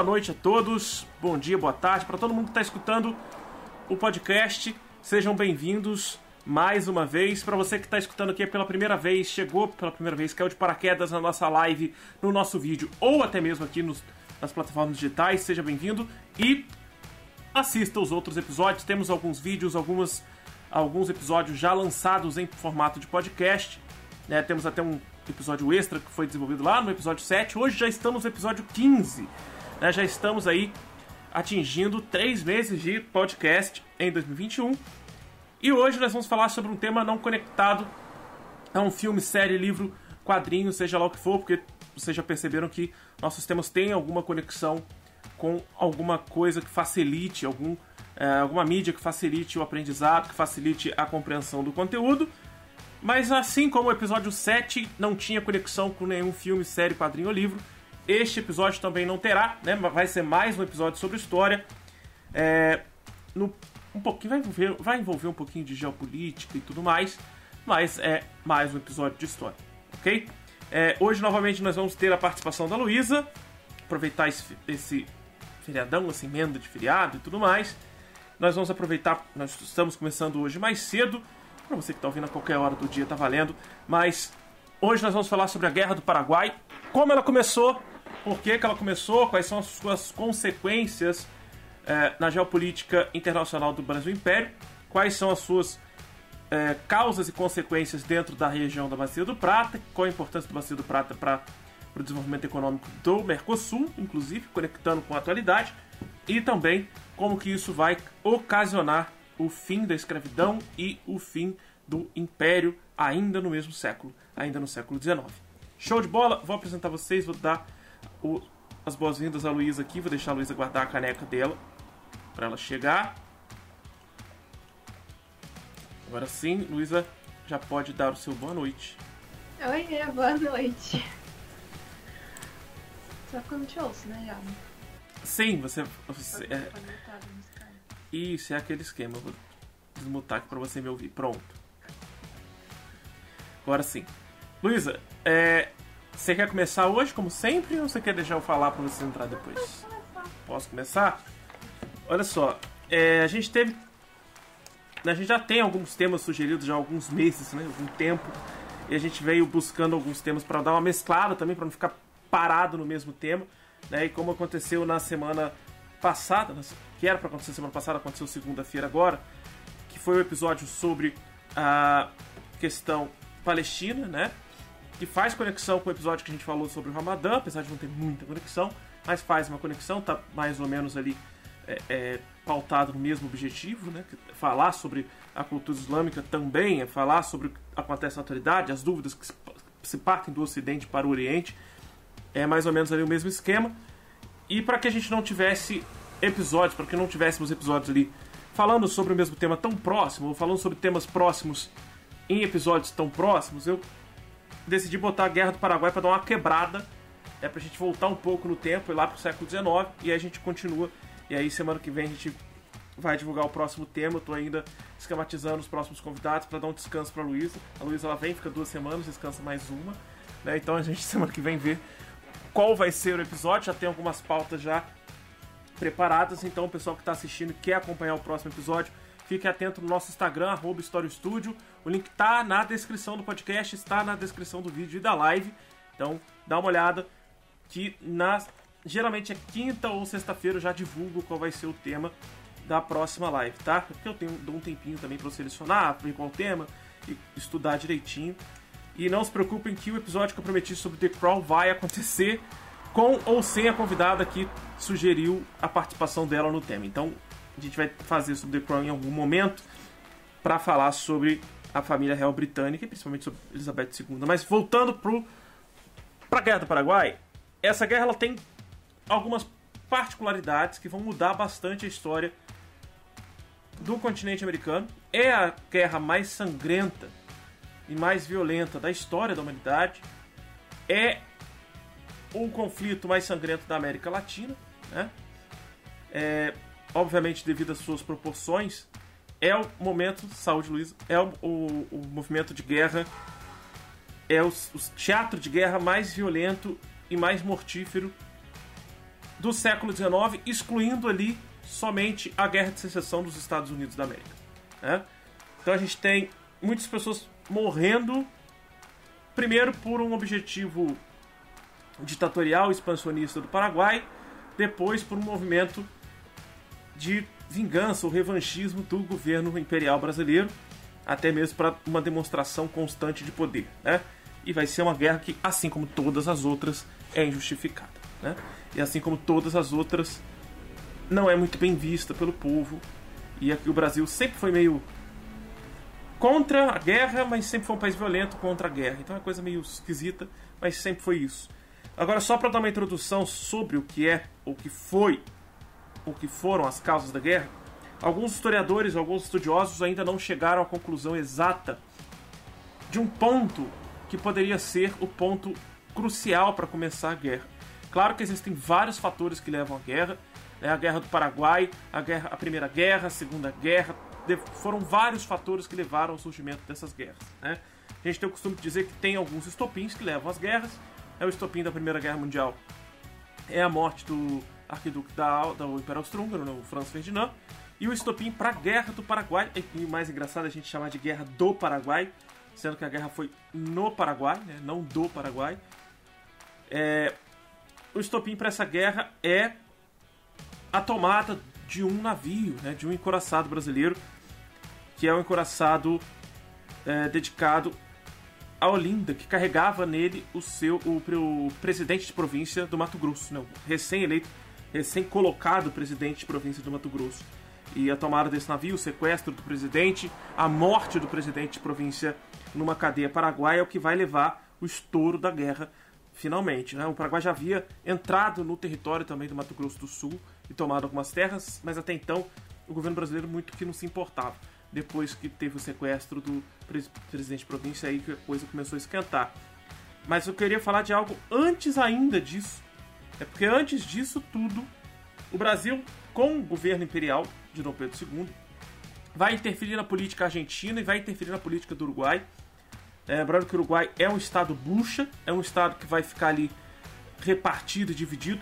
boa noite a todos, bom dia, boa tarde, para todo mundo que está escutando o podcast, sejam bem-vindos mais uma vez. Para você que está escutando aqui pela primeira vez, chegou pela primeira vez, caiu de paraquedas na nossa live, no nosso vídeo, ou até mesmo aqui nos, nas plataformas digitais, seja bem-vindo e assista os outros episódios. Temos alguns vídeos, algumas, alguns episódios já lançados em formato de podcast. Né? Temos até um episódio extra que foi desenvolvido lá no episódio 7. Hoje já estamos no episódio 15. Né? Já estamos aí atingindo três meses de podcast em 2021. E hoje nós vamos falar sobre um tema não conectado a um filme, série, livro, quadrinho, seja lá o que for, porque vocês já perceberam que nossos temas têm alguma conexão com alguma coisa que facilite, algum, é, alguma mídia que facilite o aprendizado, que facilite a compreensão do conteúdo. Mas assim como o episódio 7 não tinha conexão com nenhum filme, série, quadrinho ou livro, este episódio também não terá, né? Vai ser mais um episódio sobre história. É, no, um pouquinho, vai envolver, vai envolver um pouquinho de geopolítica e tudo mais, mas é mais um episódio de história, ok? É, hoje, novamente, nós vamos ter a participação da Luísa, aproveitar esse, esse feriadão, essa emenda de feriado e tudo mais. Nós vamos aproveitar, nós estamos começando hoje mais cedo, para você que está ouvindo a qualquer hora do dia, tá valendo. Mas hoje nós vamos falar sobre a Guerra do Paraguai, como ela começou, por que, que ela começou, quais são as suas consequências é, na geopolítica internacional do Brasil Império, quais são as suas é, causas e consequências dentro da região da Bacia do Prata, qual a importância da Bacia do Prata para o desenvolvimento econômico do Mercosul, inclusive conectando com a atualidade, e também como que isso vai ocasionar o fim da escravidão e o fim do império ainda no mesmo século, ainda no século XIX. Show de bola! Vou apresentar vocês, vou dar o, as boas-vindas à Luísa aqui, vou deixar a Luísa guardar a caneca dela para ela chegar. Agora sim, Luísa já pode dar o seu boa noite. Oi, boa noite. Só quando te ouço, né, já? Sim, você. você é... Isso, é aquele esquema. Vou desmutar aqui pra você me ouvir. Pronto. Agora sim. Luísa, é... você quer começar hoje, como sempre, ou você quer deixar eu falar pra você entrar depois? Posso começar? Olha só, é, a gente teve. A gente já tem alguns temas sugeridos já há alguns meses, né? Algum tempo. E a gente veio buscando alguns temas para dar uma mesclada também, para não ficar parado no mesmo tema. Né? E como aconteceu na semana passada, que era para acontecer semana passada, aconteceu segunda-feira agora, que foi o episódio sobre a questão palestina, né? Que faz conexão com o episódio que a gente falou sobre o Ramadã, apesar de não ter muita conexão, mas faz uma conexão, tá mais ou menos ali é, é, pautado no mesmo objetivo, né? Falar sobre a cultura islâmica também é falar sobre o que acontece na atualidade, as dúvidas que se partem do Ocidente para o Oriente. É mais ou menos ali o mesmo esquema. E para que a gente não tivesse episódios, para que não tivéssemos episódios ali falando sobre o mesmo tema tão próximo, ou falando sobre temas próximos em episódios tão próximos, eu decidi botar a Guerra do Paraguai para dar uma quebrada, é pra gente voltar um pouco no tempo, ir lá pro século XIX, e aí a gente continua e aí semana que vem a gente vai divulgar o próximo tema. Eu tô ainda esquematizando os próximos convidados para dar um descanso para Luísa. A Luísa ela vem, fica duas semanas, descansa mais uma. Né? Então a gente semana que vem vê qual vai ser o episódio. Já tem algumas pautas já preparadas. Então o pessoal que está assistindo e quer acompanhar o próximo episódio, fique atento no nosso Instagram, arroba Studio. O link tá na descrição do podcast, está na descrição do vídeo e da live. Então dá uma olhada que nas geralmente é quinta ou sexta-feira eu já divulgo qual vai ser o tema da próxima live, tá? Porque eu tenho, dou um tempinho também para selecionar, ver qual tema e estudar direitinho. E não se preocupem que o episódio que eu prometi sobre The Crawl vai acontecer com ou sem a convidada que sugeriu a participação dela no tema. Então a gente vai fazer sobre The Crown em algum momento para falar sobre a família real britânica e principalmente sobre Elizabeth II. Mas voltando para a Guerra do Paraguai, essa guerra ela tem algumas particularidades que vão mudar bastante a história do continente americano. É a guerra mais sangrenta e mais violenta da história da humanidade. É o conflito mais sangrento da América Latina, né? É, obviamente devido às suas proporções, é o momento, saúde Luiz, é o, o, o movimento de guerra, é o, o teatro de guerra mais violento e mais mortífero do século XIX, excluindo ali somente a Guerra de Secessão dos Estados Unidos da América. Né? Então a gente tem muitas pessoas morrendo, primeiro por um objetivo ditatorial expansionista do Paraguai, depois por um movimento de vingança ou revanchismo do governo imperial brasileiro, até mesmo para uma demonstração constante de poder. Né? E vai ser uma guerra que, assim como todas as outras, é injustificada. Né? E assim como todas as outras, não é muito bem vista pelo povo. E aqui o Brasil sempre foi meio contra a guerra, mas sempre foi um país violento contra a guerra. Então é uma coisa meio esquisita, mas sempre foi isso. Agora, só para dar uma introdução sobre o que é, o que foi, o que foram as causas da guerra, alguns historiadores, alguns estudiosos ainda não chegaram à conclusão exata de um ponto que poderia ser o ponto crucial para começar a guerra. Claro que existem vários fatores que levam à guerra, né? a guerra do Paraguai, a, guerra, a Primeira Guerra, a Segunda Guerra, foram vários fatores que levaram ao surgimento dessas guerras. Né? A gente tem o costume de dizer que tem alguns estopins que levam às guerras. É o estopim da Primeira Guerra Mundial, é a morte do arquiduque da, do Império Austro-Húngaro, né, o Franz Ferdinand, e o estopim para a Guerra do Paraguai. E mais engraçado é a gente chamar de Guerra do Paraguai, sendo que a guerra foi no Paraguai, né, não do Paraguai. É, o estopim para essa guerra é a tomada de um navio, né, de um encoraçado brasileiro, que é o um encoraçado é, dedicado a Olinda, que carregava nele o seu o, o presidente de província do Mato Grosso, né, recém-eleito, recém-colocado presidente de província do Mato Grosso. E a tomada desse navio, o sequestro do presidente, a morte do presidente de província numa cadeia paraguaia é o que vai levar o estouro da guerra finalmente. Né? O Paraguai já havia entrado no território também do Mato Grosso do Sul e tomado algumas terras, mas até então o governo brasileiro muito que não se importava. Depois que teve o sequestro do presidente de província, aí que a coisa começou a esquentar. Mas eu queria falar de algo antes ainda disso. É porque antes disso tudo, o Brasil, com o governo imperial de Dom Pedro II, vai interferir na política argentina e vai interferir na política do Uruguai. É, lembrando que o Uruguai é um estado bucha, é um estado que vai ficar ali repartido e dividido.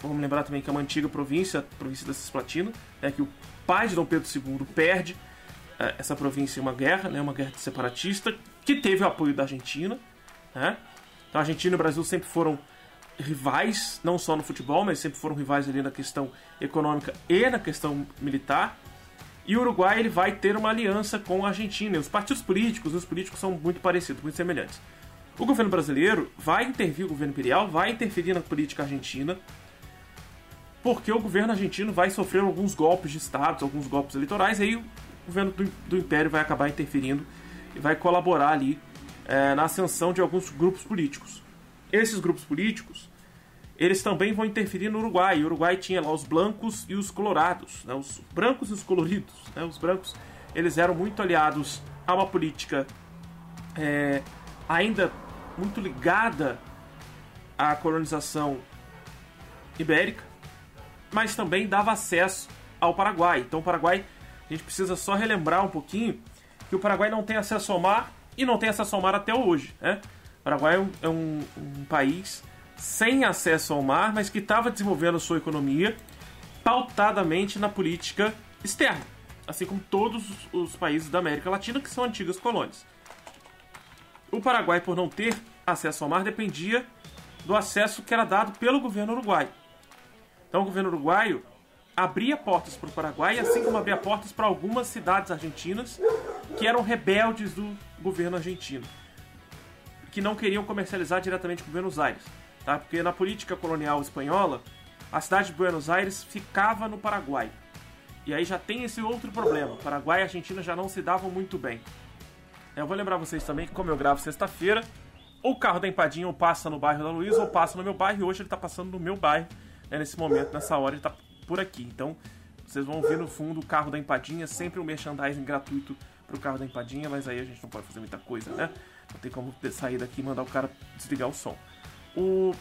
Vamos lembrar também que é uma antiga província, a província da Cisplatina, né, que o pai de Dom Pedro II perde é, essa província em uma guerra, né, uma guerra separatista, que teve o apoio da Argentina. Né? Então a Argentina e o Brasil sempre foram rivais, não só no futebol, mas sempre foram rivais ali na questão econômica e na questão militar. E o Uruguai ele vai ter uma aliança com a Argentina. Os partidos políticos, os políticos são muito parecidos, muito semelhantes. O governo brasileiro vai intervir, o governo imperial vai interferir na política argentina, porque o governo argentino vai sofrer alguns golpes de Estado, alguns golpes eleitorais, e aí o governo do, do Império vai acabar interferindo e vai colaborar ali é, na ascensão de alguns grupos políticos. Esses grupos políticos eles também vão interferir no Uruguai. O Uruguai tinha lá os blancos e os colorados, né? os brancos e os coloridos. Né? Os brancos eles eram muito aliados a uma política é, ainda muito ligada à colonização ibérica, mas também dava acesso ao Paraguai. Então, o Paraguai, a gente precisa só relembrar um pouquinho que o Paraguai não tem acesso ao mar e não tem acesso ao mar até hoje. Né? O Paraguai é um, é um, um país sem acesso ao mar, mas que estava desenvolvendo sua economia pautadamente na política externa, assim como todos os países da América Latina que são antigas colônias. O Paraguai, por não ter acesso ao mar, dependia do acesso que era dado pelo governo uruguaio. Então, o governo uruguaio abria portas para o Paraguai, assim como abria portas para algumas cidades argentinas que eram rebeldes do governo argentino, que não queriam comercializar diretamente com Buenos Aires tá? Porque na política colonial espanhola, a cidade de Buenos Aires ficava no Paraguai. E aí já tem esse outro problema. Paraguai e Argentina já não se davam muito bem. Eu vou lembrar vocês também que, como eu gravo sexta-feira, o carro da Empadinha ou passa no bairro da Luísa ou passa no meu bairro. E hoje ele está passando no meu bairro, né, nesse momento, nessa hora, ele está por aqui. Então, vocês vão ver no fundo o carro da Empadinha, sempre um merchandising gratuito para o carro da Empadinha, mas aí a gente não pode fazer muita coisa, né? Não tem como sair daqui e mandar o cara desligar o som. O...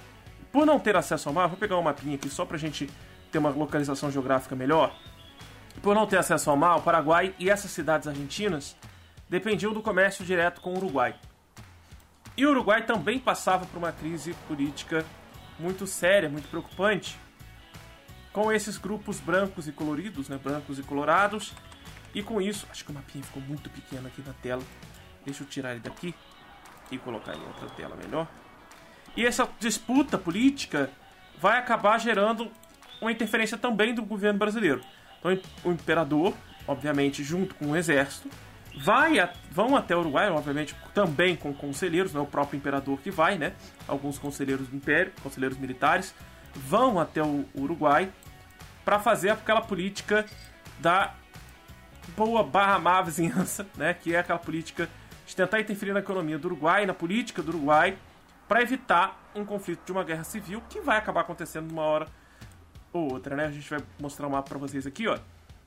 Por não ter acesso ao mar, vou pegar um mapinha aqui só pra gente ter uma localização geográfica melhor. Por não ter acesso ao mar, o Paraguai e essas cidades argentinas dependiam do comércio direto com o Uruguai. E o Uruguai também passava por uma crise política muito séria, muito preocupante, com esses grupos brancos e coloridos, né? Brancos e colorados. E com isso, acho que o mapinha ficou muito pequeno aqui na tela. Deixa eu tirar ele daqui e colocar em outra tela melhor. E essa disputa política vai acabar gerando uma interferência também do governo brasileiro. Então, o imperador, obviamente, junto com o exército, vai a, vão até o Uruguai, obviamente, também com conselheiros, não é o próprio imperador que vai, né? Alguns conselheiros do império, conselheiros militares, vão até o Uruguai para fazer aquela política da boa barra má vizinhança, né? Que é aquela política de tentar interferir na economia do Uruguai, na política do Uruguai, para evitar um conflito de uma guerra civil que vai acabar acontecendo uma hora ou outra, né? A gente vai mostrar um mapa para vocês aqui, ó.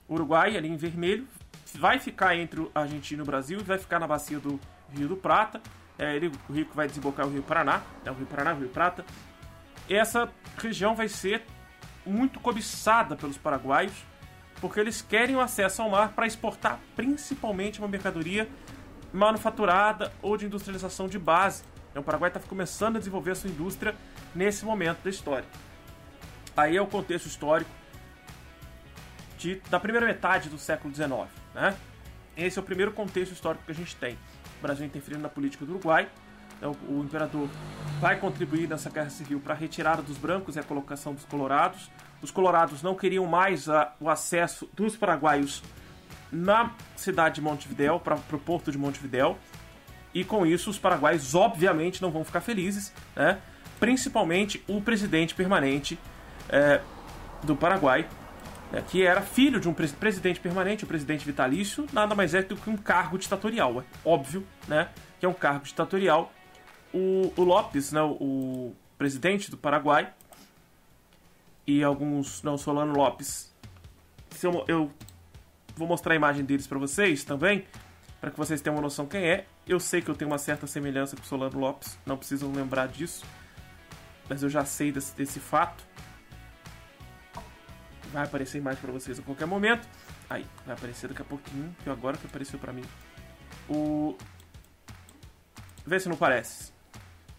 Uruguai ali em vermelho vai ficar entre a Argentina e o Brasil e vai ficar na bacia do Rio do Prata. É, ele, o rio que vai desembocar o Rio Paraná, é o Rio Paraná, o Rio Prata. Essa região vai ser muito cobiçada pelos paraguaios, porque eles querem o acesso ao mar para exportar principalmente uma mercadoria manufaturada ou de industrialização de base. Então, o Paraguai está começando a desenvolver a sua indústria nesse momento da história. Aí é o contexto histórico de, da primeira metade do século XIX. Né? Esse é o primeiro contexto histórico que a gente tem. O Brasil interferindo na política do Uruguai. Então, o imperador vai contribuir nessa guerra civil para a retirada dos brancos e a colocação dos colorados. Os colorados não queriam mais a, o acesso dos paraguaios na cidade de Montevidéu, para o porto de Montevidéu. E com isso, os paraguaios, obviamente, não vão ficar felizes, né? principalmente o presidente permanente é, do Paraguai, né, que era filho de um presidente permanente, o presidente vitalício, nada mais é do que um cargo ditatorial. É óbvio né, que é um cargo ditatorial. O, o Lopes, né, o, presidente do Paraguai, e alguns. Não, Solano Lopes. Eu, eu vou mostrar a imagem deles para vocês também, para que vocês tenham uma noção quem é. Eu sei que eu tenho uma certa semelhança com Solano Lopes, não precisam lembrar disso, mas eu já sei desse, desse fato. Vai aparecer imagem para vocês a qualquer momento. Aí, vai aparecer daqui a pouquinho, que agora que apareceu para mim. O. Vê se não parece.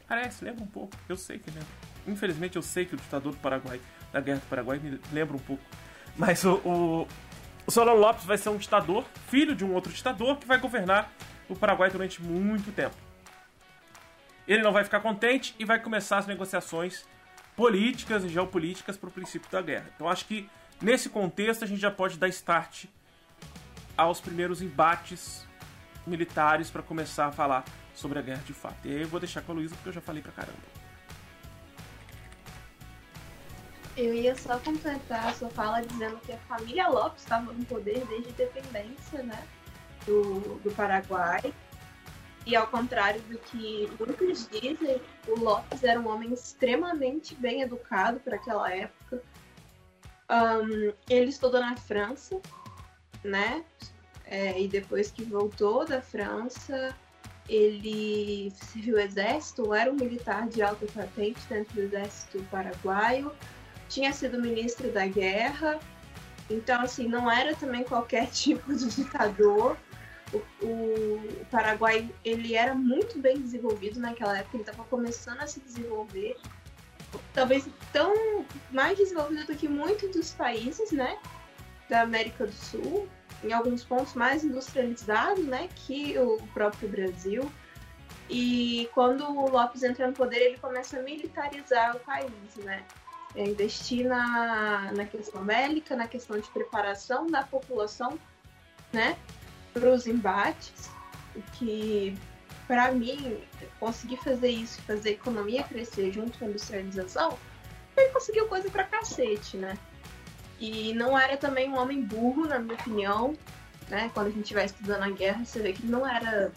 Parece, lembra um pouco. Eu sei que lembra. Infelizmente eu sei que o ditador do Paraguai, da Guerra do Paraguai, me lembra um pouco. Mas o, o, o Solano Lopes vai ser um ditador, filho de um outro ditador, que vai governar o Paraguai durante muito tempo. Ele não vai ficar contente e vai começar as negociações políticas e geopolíticas para o princípio da guerra. Então acho que Nesse contexto, a gente já pode dar start aos primeiros embates militares para começar a falar sobre a guerra de fato. E aí eu vou deixar com a Luísa porque eu já falei pra caramba. Eu ia só completar a sua fala dizendo que a família Lopes estava no poder desde a independência né, do, do Paraguai. E ao contrário do que muitos dizem, o Lopes era um homem extremamente bem educado para aquela época um, ele estudou na França, né? É, e depois que voltou da França, ele serviu o exército, era um militar de alta patente dentro do exército paraguaio, tinha sido ministro da guerra, então assim, não era também qualquer tipo de ditador. O, o, Paraguai ele era muito bem desenvolvido naquela época, ele estava começando a se desenvolver talvez tão mais desenvolvido do que muitos dos países, né, da América do Sul, em alguns pontos mais industrializado, né, que o próprio Brasil. E quando o Lopes entra no poder, ele começa a militarizar o país, né? É investir na, na questão bélica, na questão de preparação da população, né, para os embates, o que para mim, conseguir fazer isso, fazer a economia crescer junto com a industrialização, ele conseguiu coisa pra cacete, né? E não era também um homem burro, na minha opinião, né? Quando a gente vai estudando a guerra, você vê que ele não era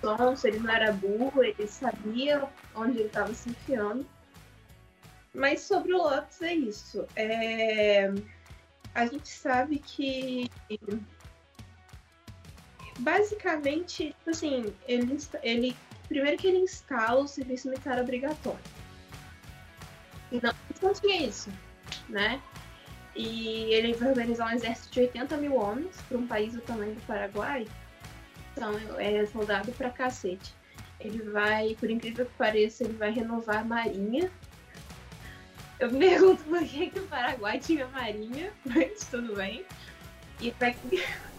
sonso, ele não era burro, ele sabia onde ele estava se enfiando. Mas sobre o Lopes é isso. É... A gente sabe que basicamente, tipo assim, ele, ele. Primeiro que ele instala o serviço militar obrigatório. Então, não tinha isso, né? E ele vai organizar um exército de 80 mil homens para um país do tamanho do Paraguai. Então, é soldado pra cacete. Ele vai, por incrível que pareça, ele vai renovar a marinha. Eu me pergunto por que, que o Paraguai tinha marinha, mas tudo bem. E pra.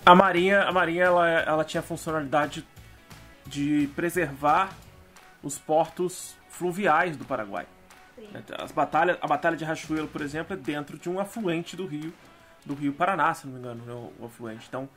A marinha, a marinha ela, ela tinha a funcionalidade de preservar os portos fluviais do Paraguai. Sim. As batalhas, a batalha de Rachuelo, por exemplo, é dentro de um afluente do rio, do rio Paraná, se não me engano, né, o, afluente. Então,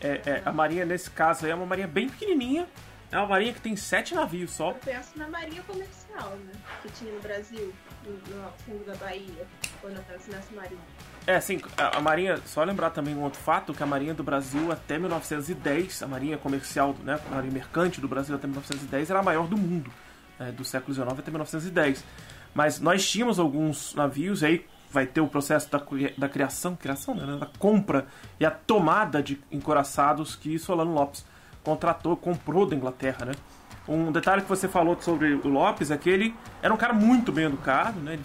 é, é, a marinha nesse caso aí é uma marinha bem pequenininha. É uma marinha que tem sete navios só. Eu penso na marinha comercial, né? Que tinha no Brasil, no, no fundo da Bahia, quando eu penso nessa marinha. É, sim, a, Marinha, só lembrar também um outro fato, que a Marinha do Brasil até 1910, a Marinha comercial, né, a Marinha mercante do Brasil até 1910 era a maior do mundo, né, do século XIX até 1910. Mas nós tínhamos alguns navios, aí vai ter o processo da, da criação, criação né, da compra e a tomada de encoraçados que Solano Lopes contratou, comprou da Inglaterra, né. Um detalhe que você falou sobre o Lopes é que ele era um cara muito bem educado, né, ele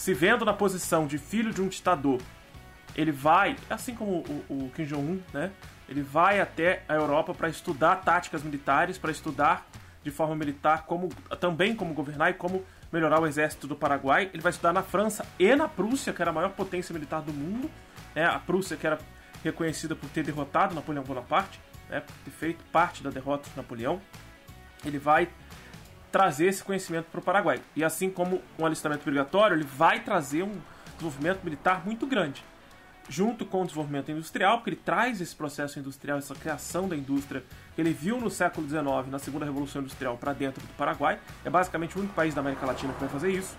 se vendo na posição de filho de um ditador, ele vai, assim como o, o Kim Jong-un, né? Ele vai até a Europa para estudar táticas militares, para estudar de forma militar como também como governar e como melhorar o exército do Paraguai. Ele vai estudar na França e na Prússia, que era a maior potência militar do mundo. Né? A Prússia, que era reconhecida por ter derrotado Napoleão Bonaparte, né? por ter feito parte da derrota de Napoleão. Ele vai trazer esse conhecimento para o Paraguai. E assim como um alistamento obrigatório, ele vai trazer um desenvolvimento militar muito grande. Junto com o desenvolvimento industrial, porque ele traz esse processo industrial, essa criação da indústria que ele viu no século XIX, na segunda revolução industrial, para dentro do Paraguai. É basicamente o único país da América Latina que vai fazer isso.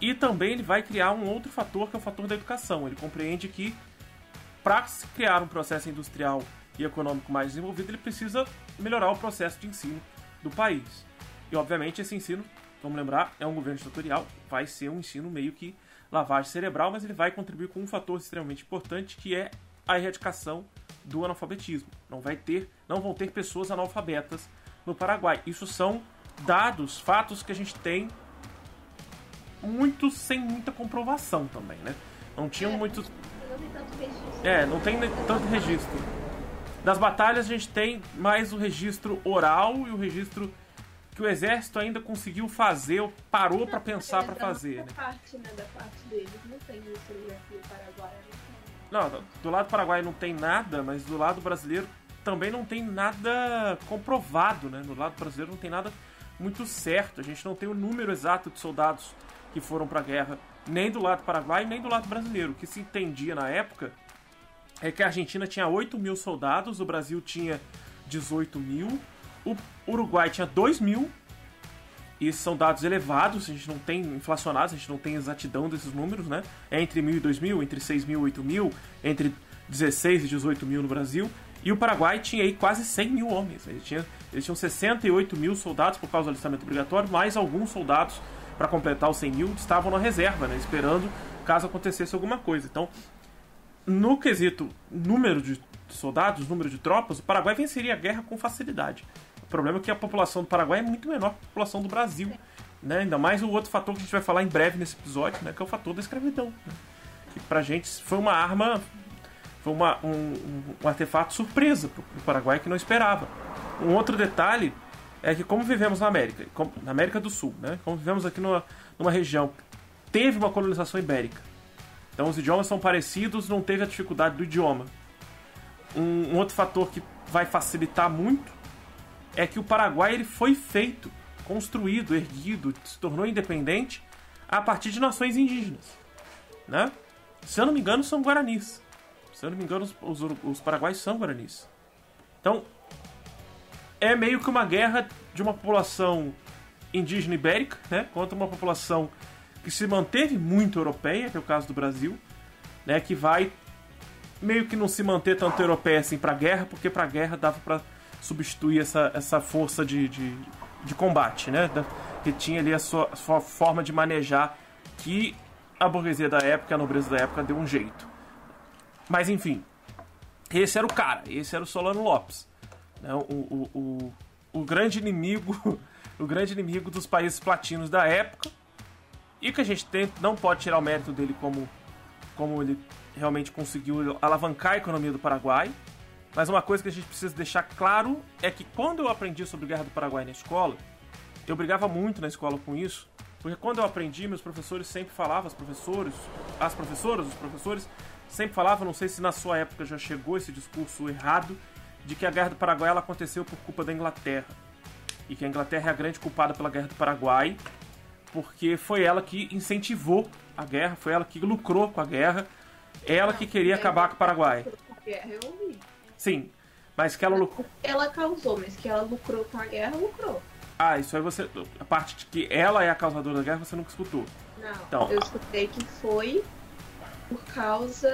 E também ele vai criar um outro fator, que é o fator da educação. Ele compreende que para se criar um processo industrial e econômico mais desenvolvido, ele precisa melhorar o processo de ensino do país. E obviamente esse ensino, vamos lembrar, é um governo ditatorial, vai ser um ensino meio que lavagem cerebral, mas ele vai contribuir com um fator extremamente importante que é a erradicação do analfabetismo. Não vai ter, não vão ter pessoas analfabetas no Paraguai. Isso são dados, fatos que a gente tem muitos sem muita comprovação também, né? Não tinham É, muitos Não tem tanto registro. é, não tem tanto registro. Das batalhas a gente tem mais o registro oral e o registro que o exército ainda conseguiu fazer, ou parou para pensar para Entra fazer, né? parte, né, da parte deles. Não tem historiografia paraguaia. Não tem. Não, do lado paraguai não tem nada, mas do lado brasileiro também não tem nada comprovado, né? No lado brasileiro não tem nada muito certo. A gente não tem o número exato de soldados que foram para a guerra, nem do lado paraguai, nem do lado brasileiro. O que se entendia na época é que a Argentina tinha 8 mil soldados, o Brasil tinha 18 mil, o Uruguai tinha 2 mil. E são dados elevados, a gente não tem inflacionados, a gente não tem exatidão desses números, né? É entre mil e dois mil, entre 6 mil e 8 mil, entre 16 e 18 mil no Brasil. E o Paraguai tinha aí quase 100 mil homens. Eles tinham, eles tinham 68 mil soldados por causa do alistamento obrigatório, mais alguns soldados para completar os 100 mil estavam na reserva, né? Esperando caso acontecesse alguma coisa. Então, no quesito número de soldados, número de tropas, o Paraguai venceria a guerra com facilidade. Problema é que a população do Paraguai é muito menor que a população do Brasil. Né? Ainda mais o outro fator que a gente vai falar em breve nesse episódio, né? que é o fator da escravidão. Né? Que pra gente foi uma arma, foi uma, um, um, artefato surpresa pro, Paraguai que não esperava. Um outro detalhe é que como vivemos na América, na América do Sul, né? como vivemos aqui numa, numa região, teve uma colonização ibérica. Então os idiomas são parecidos, não teve a dificuldade do idioma. Um, um, outro fator que vai facilitar muito é que o Paraguai ele foi feito, construído, erguido, se tornou independente a partir de nações indígenas. Né? Se eu não me engano, são guaranis. Se eu não me engano, os, os, os paraguaios são guaranis. Então, é meio que uma guerra de uma população indígena ibérica né, contra uma população que se manteve muito europeia, que é o caso do Brasil, né, que vai meio que não se manter tanto europeia assim para guerra, porque para guerra dava para substituir essa, essa força de, de, de combate, né, da, que tinha ali a sua, a sua forma de manejar que a burguesia da época, a nobreza da época deu um jeito. Mas enfim, esse era o cara, esse era o Solano Lopes, né, o, o, o, o grande inimigo, o grande inimigo dos países platinos da época e que a gente tem, não pode tirar o mérito dele como, como ele realmente conseguiu alavancar a economia do Paraguai. Mas uma coisa que a gente precisa deixar claro é que quando eu aprendi sobre Guerra do Paraguai na escola, eu brigava muito na escola com isso, Porque quando eu aprendi, meus professores sempre falavam, os professores, as professoras, os professores sempre falavam, não sei se na sua época já chegou esse discurso errado, de que a Guerra do Paraguai ela aconteceu por culpa da Inglaterra. E que a Inglaterra é a grande culpada pela Guerra do Paraguai, porque foi ela que incentivou a guerra, foi ela que lucrou com a guerra, ela que queria acabar com o Paraguai. Guerra, eu ouvi. Sim, mas que ela lucrou. Ela causou, mas que ela lucrou com a guerra, lucrou. Ah, isso aí você. A parte de que ela é a causadora da guerra você nunca escutou. Não, Então. eu escutei que foi por causa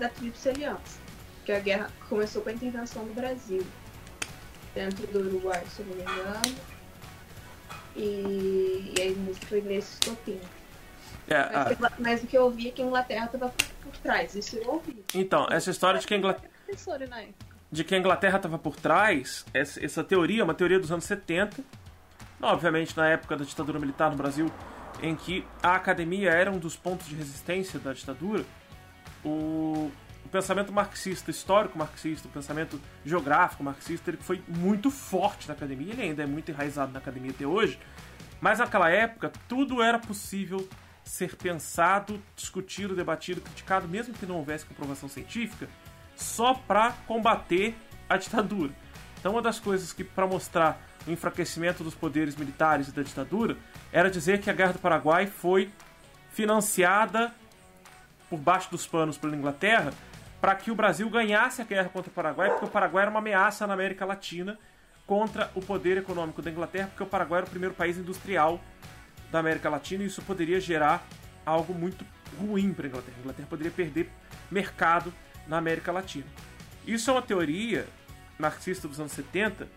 da Tríplice Aliança. Que a guerra começou com a intervenção do Brasil. Dentro do Uruguai, se eu não me engano. E, e aí foi nesse estopim. É, Mas, ah, que- mas o que eu ouvi é que a Inglaterra estava por trás. Isso eu ouvi. então, essa história de que a Inglaterra. Na época. de que a Inglaterra estava por trás, essa, essa teoria é uma teoria dos anos 70, obviamente na época da ditadura militar no Brasil, em que a academia era um dos pontos de resistência da ditadura, o, o pensamento marxista, histórico marxista, o pensamento geográfico marxista, ele foi muito forte na academia, ele ainda é muito enraizado na academia até hoje, mas naquela época tudo era possível ser pensado, discutido, debatido, criticado, mesmo que não houvesse comprovação científica, só para combater a ditadura. Então, uma das coisas que, para mostrar o enfraquecimento dos poderes militares e da ditadura, era dizer que a Guerra do Paraguai foi financiada por baixo dos panos pela Inglaterra para que o Brasil ganhasse a guerra contra o Paraguai, porque o Paraguai era uma ameaça na América Latina contra o poder econômico da Inglaterra, porque o Paraguai era o primeiro país industrial da América Latina e isso poderia gerar algo muito ruim para a Inglaterra. A Inglaterra poderia perder mercado na América Latina. Isso é uma teoria marxista dos anos 70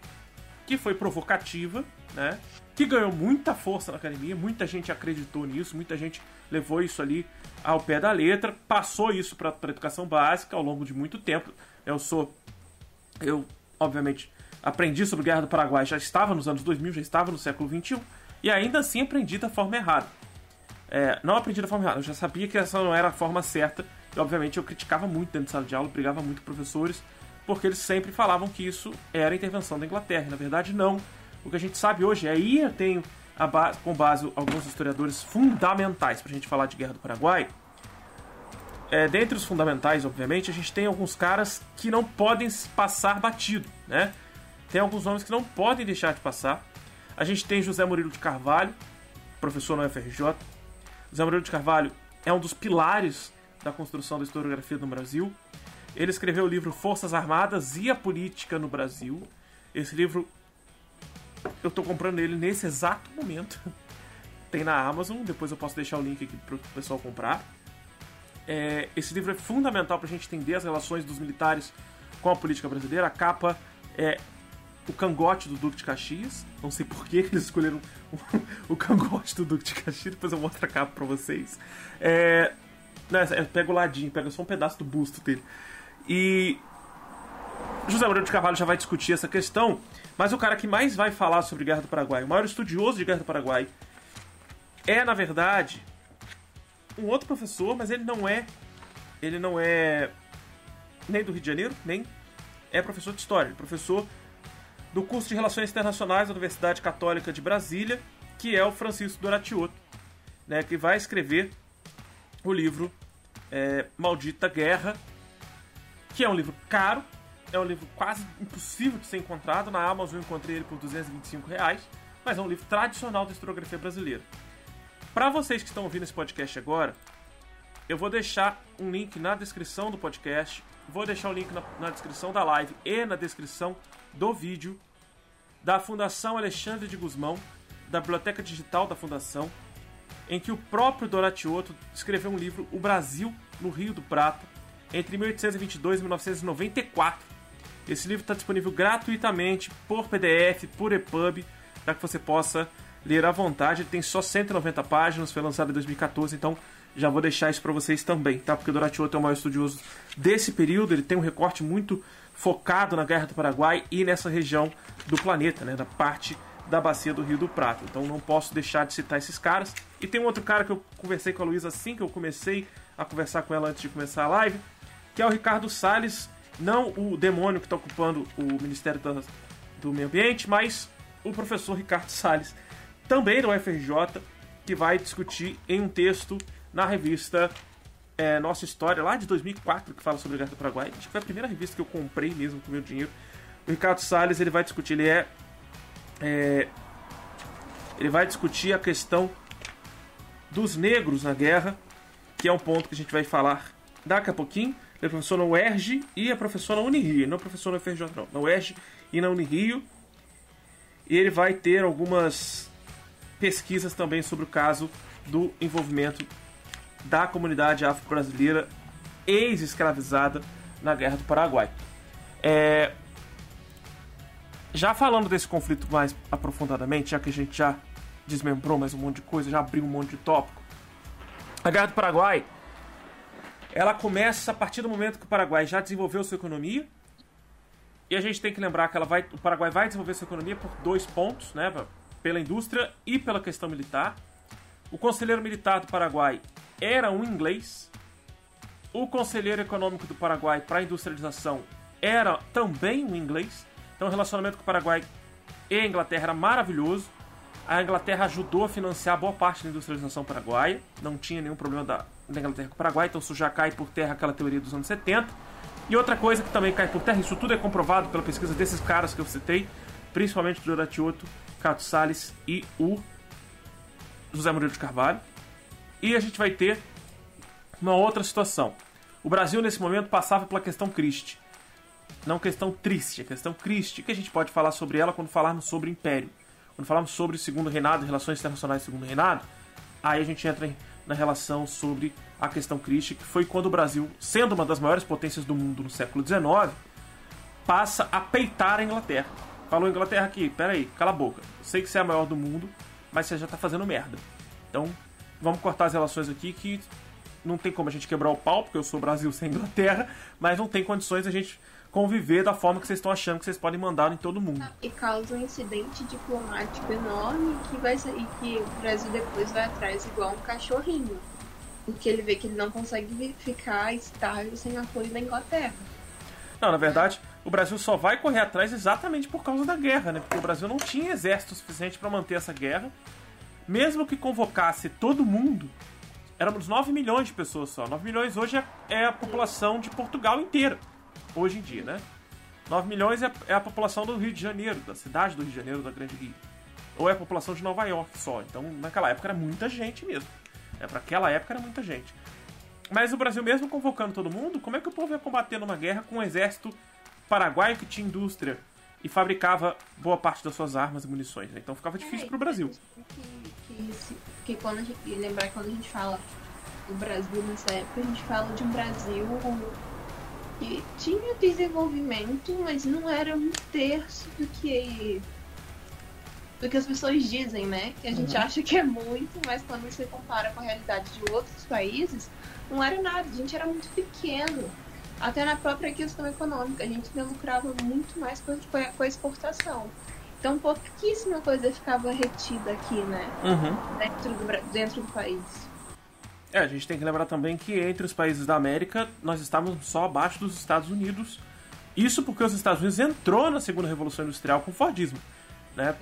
que foi provocativa, né? Que ganhou muita força na academia, muita gente acreditou nisso, muita gente levou isso ali ao pé da letra, passou isso para a educação básica ao longo de muito tempo. Eu sou eu, obviamente, aprendi sobre Guerra do Paraguai, já estava nos anos 2000, já estava no século 21, e ainda assim aprendi da forma errada. É, não aprendi da forma errada, eu já sabia que essa não era a forma certa, e obviamente eu criticava muito dentro de sala de aula, brigava muito com professores, porque eles sempre falavam que isso era intervenção da Inglaterra. Na verdade, não. O que a gente sabe hoje, aí eu tenho a ba com base alguns historiadores fundamentais para a gente falar de Guerra do Paraguai. É, dentre os fundamentais, obviamente, a gente tem alguns caras que não podem passar batido, né? Tem alguns nomes que não podem deixar de passar. A gente tem José Murilo de Carvalho, professor no UFRJ. José Murilo de Carvalho é um dos pilares da construção da historiografia no Brasil. Ele escreveu o livro Forças Armadas e a Política no Brasil. Esse livro eu estou comprando ele nesse exato momento. Tem na Amazon, depois eu posso deixar o link aqui para o pessoal comprar. É, esse livro é fundamental para a gente entender as relações dos militares com a política brasileira. A capa é o cangote do Duque de Caxias. Não sei por que eles escolheram o, cangote do Duque de Caxias. Depois eu mostro a capa para vocês. É, não, é, pega o ladinho, pega só um pedaço do busto dele. E José Moreira de Carvalho já vai discutir essa questão, mas o cara que mais vai falar sobre Guerra do Paraguai, o maior estudioso de Guerra do Paraguai, é na verdade um outro professor, mas ele não é ele não é nem do Rio de Janeiro, nem é professor de história, professor do curso de Relações Internacionais da Universidade Católica de Brasília, que é o Francisco Doratioto, né, que vai escrever o livro é, Maldita Guerra, que é um livro caro, é um livro quase impossível de ser encontrado. Na Amazon eu encontrei ele por 225 reais, mas é um livro tradicional da historiografia brasileira. Para vocês que estão ouvindo esse podcast agora, eu vou deixar um link na descrição do podcast, vou deixar o link na, na descrição da live e na descrição do vídeo da Fundação Alexandre de Guzmão, da Biblioteca Digital da Fundação, em que o próprio Doratioto escreveu um livro, O Brasil no Rio do Prata, entre 1822 e 1994. Esse livro está disponível gratuitamente por PDF, por EPUB, para que você possa ler à vontade. Ele tem só 190 páginas, foi lançado em 2014, então já vou deixar isso para vocês também, tá? Porque o Doratioto é o maior estudioso desse período, ele tem um recorte muito focado na Guerra do Paraguai e nessa região do planeta, né? Da parte da bacia do Rio do Prata. Então não posso deixar de citar esses caras. E tem um outro cara que eu conversei com a Luísa assim que eu comecei a conversar com ela antes de começar a live, que é o Ricardo Salles, não o demônio que está ocupando o Ministério da, do Meio Ambiente, mas o professor Ricardo Salles, também do UFRJ, que vai discutir em um texto na revista é, Nossa História, lá de 2004, que fala sobre a Guerra do Paraguai. Acho que foi a primeira revista que eu comprei mesmo com meu dinheiro. O Ricardo Salles ele vai discutir, ele é, é ele vai discutir a questão dos negros na guerra, que é um ponto que a gente vai falar daqui a pouquinho. É professor na UERJ e é professor na Unirio, não é professor na UFRJ não, na UERJ e na Unirio. E ele vai ter algumas pesquisas também sobre o caso do envolvimento da comunidade afro-brasileira ex-escravizada na Guerra do Paraguai. É... Já falando desse conflito mais aprofundadamente, já que a gente já desmembrou mais um monte de coisa, já abriu um monte de tópico, a Guerra do Paraguai ela começa a partir do momento que o Paraguai já desenvolveu sua economia. E a gente tem que lembrar que ela vai, o Paraguai vai desenvolver sua economia por dois pontos, né? Pela indústria e pela questão militar. O conselheiro militar do Paraguai era um inglês. O conselheiro econômico do Paraguai para a industrialização era também um inglês. Então o relacionamento com o Paraguai e a Inglaterra era maravilhoso. A Inglaterra ajudou a financiar boa parte da industrialização paraguaia. Não tinha nenhum problema da, da Inglaterra com o Paraguai, então isso já cai por terra aquela teoria dos anos 70. E outra coisa que também cai por terra, isso tudo é comprovado pela pesquisa desses caras que eu citei, principalmente do Doratioto, Cato Salles e o José Murilo de Carvalho. E a gente vai ter uma outra situação. O Brasil, nesse momento, passava pela questão Christie. Não questão triste, a questão Christie, que a gente pode falar sobre ela quando falarmos sobre Império. Quando falamos sobre o segundo reinado, relações internacionais do segundo reinado, aí a gente entra na relação sobre a questão Christie, que foi quando o Brasil, sendo uma das maiores potências do mundo no século XIX, passa a peitar a Inglaterra. Falou Inglaterra aqui, peraí, cala a boca. Sei que você é a maior do mundo, mas você já tá fazendo merda. Então, vamos cortar as relações aqui que não tem como a gente quebrar o pau, porque eu sou Brasil sem Inglaterra, mas não tem condições a gente conviver da forma que vocês estão achando que vocês podem mandar em todo mundo. E causa um incidente diplomático enorme que vai e que o Brasil depois vai atrás igual um cachorrinho. Porque ele vê que ele não consegue ficar estável sem apoio da Inglaterra. Não, na verdade, o Brasil só vai correr atrás exatamente por causa da guerra, né? Porque o Brasil não tinha exército suficiente para manter essa guerra. Mesmo que convocasse todo mundo, éramos 9 milhões de pessoas só. 9 milhões hoje é, é a população de Portugal inteira, hoje em dia, né? 9 milhões é, é a população do Rio de Janeiro, da cidade do Rio de Janeiro, da Grande Rio. Ou é a população de Nova York só. Então, naquela época era muita gente mesmo. É, para aquela época era muita gente. Mas o Brasil, mesmo convocando todo mundo, como é que o povo ia combater numa guerra com um exército paraguaio que tinha indústria e fabricava boa parte das suas armas e munições? Né? Então ficava difícil é, pro Brasil. Que, que, que quando a gente, lembrar quando a gente fala do Brasil nessa época, a gente fala de um Brasil que tinha desenvolvimento, mas não era um terço do que do que as pessoas dizem, né? Que a gente uhum. acha que é muito, mas quando você compara com a realidade de outros países, não era nada. A gente era muito pequeno. Até na própria questão econômica, a gente lucrava muito mais com a exportação. Então pouquíssima coisa ficava retida aqui, né? Uhum. Dentro, do, dentro do país. É, a gente tem que lembrar também que entre os países da América nós estávamos só abaixo dos Estados Unidos. Isso porque os Estados Unidos entrou na segunda revolução industrial com o Fordismo, né?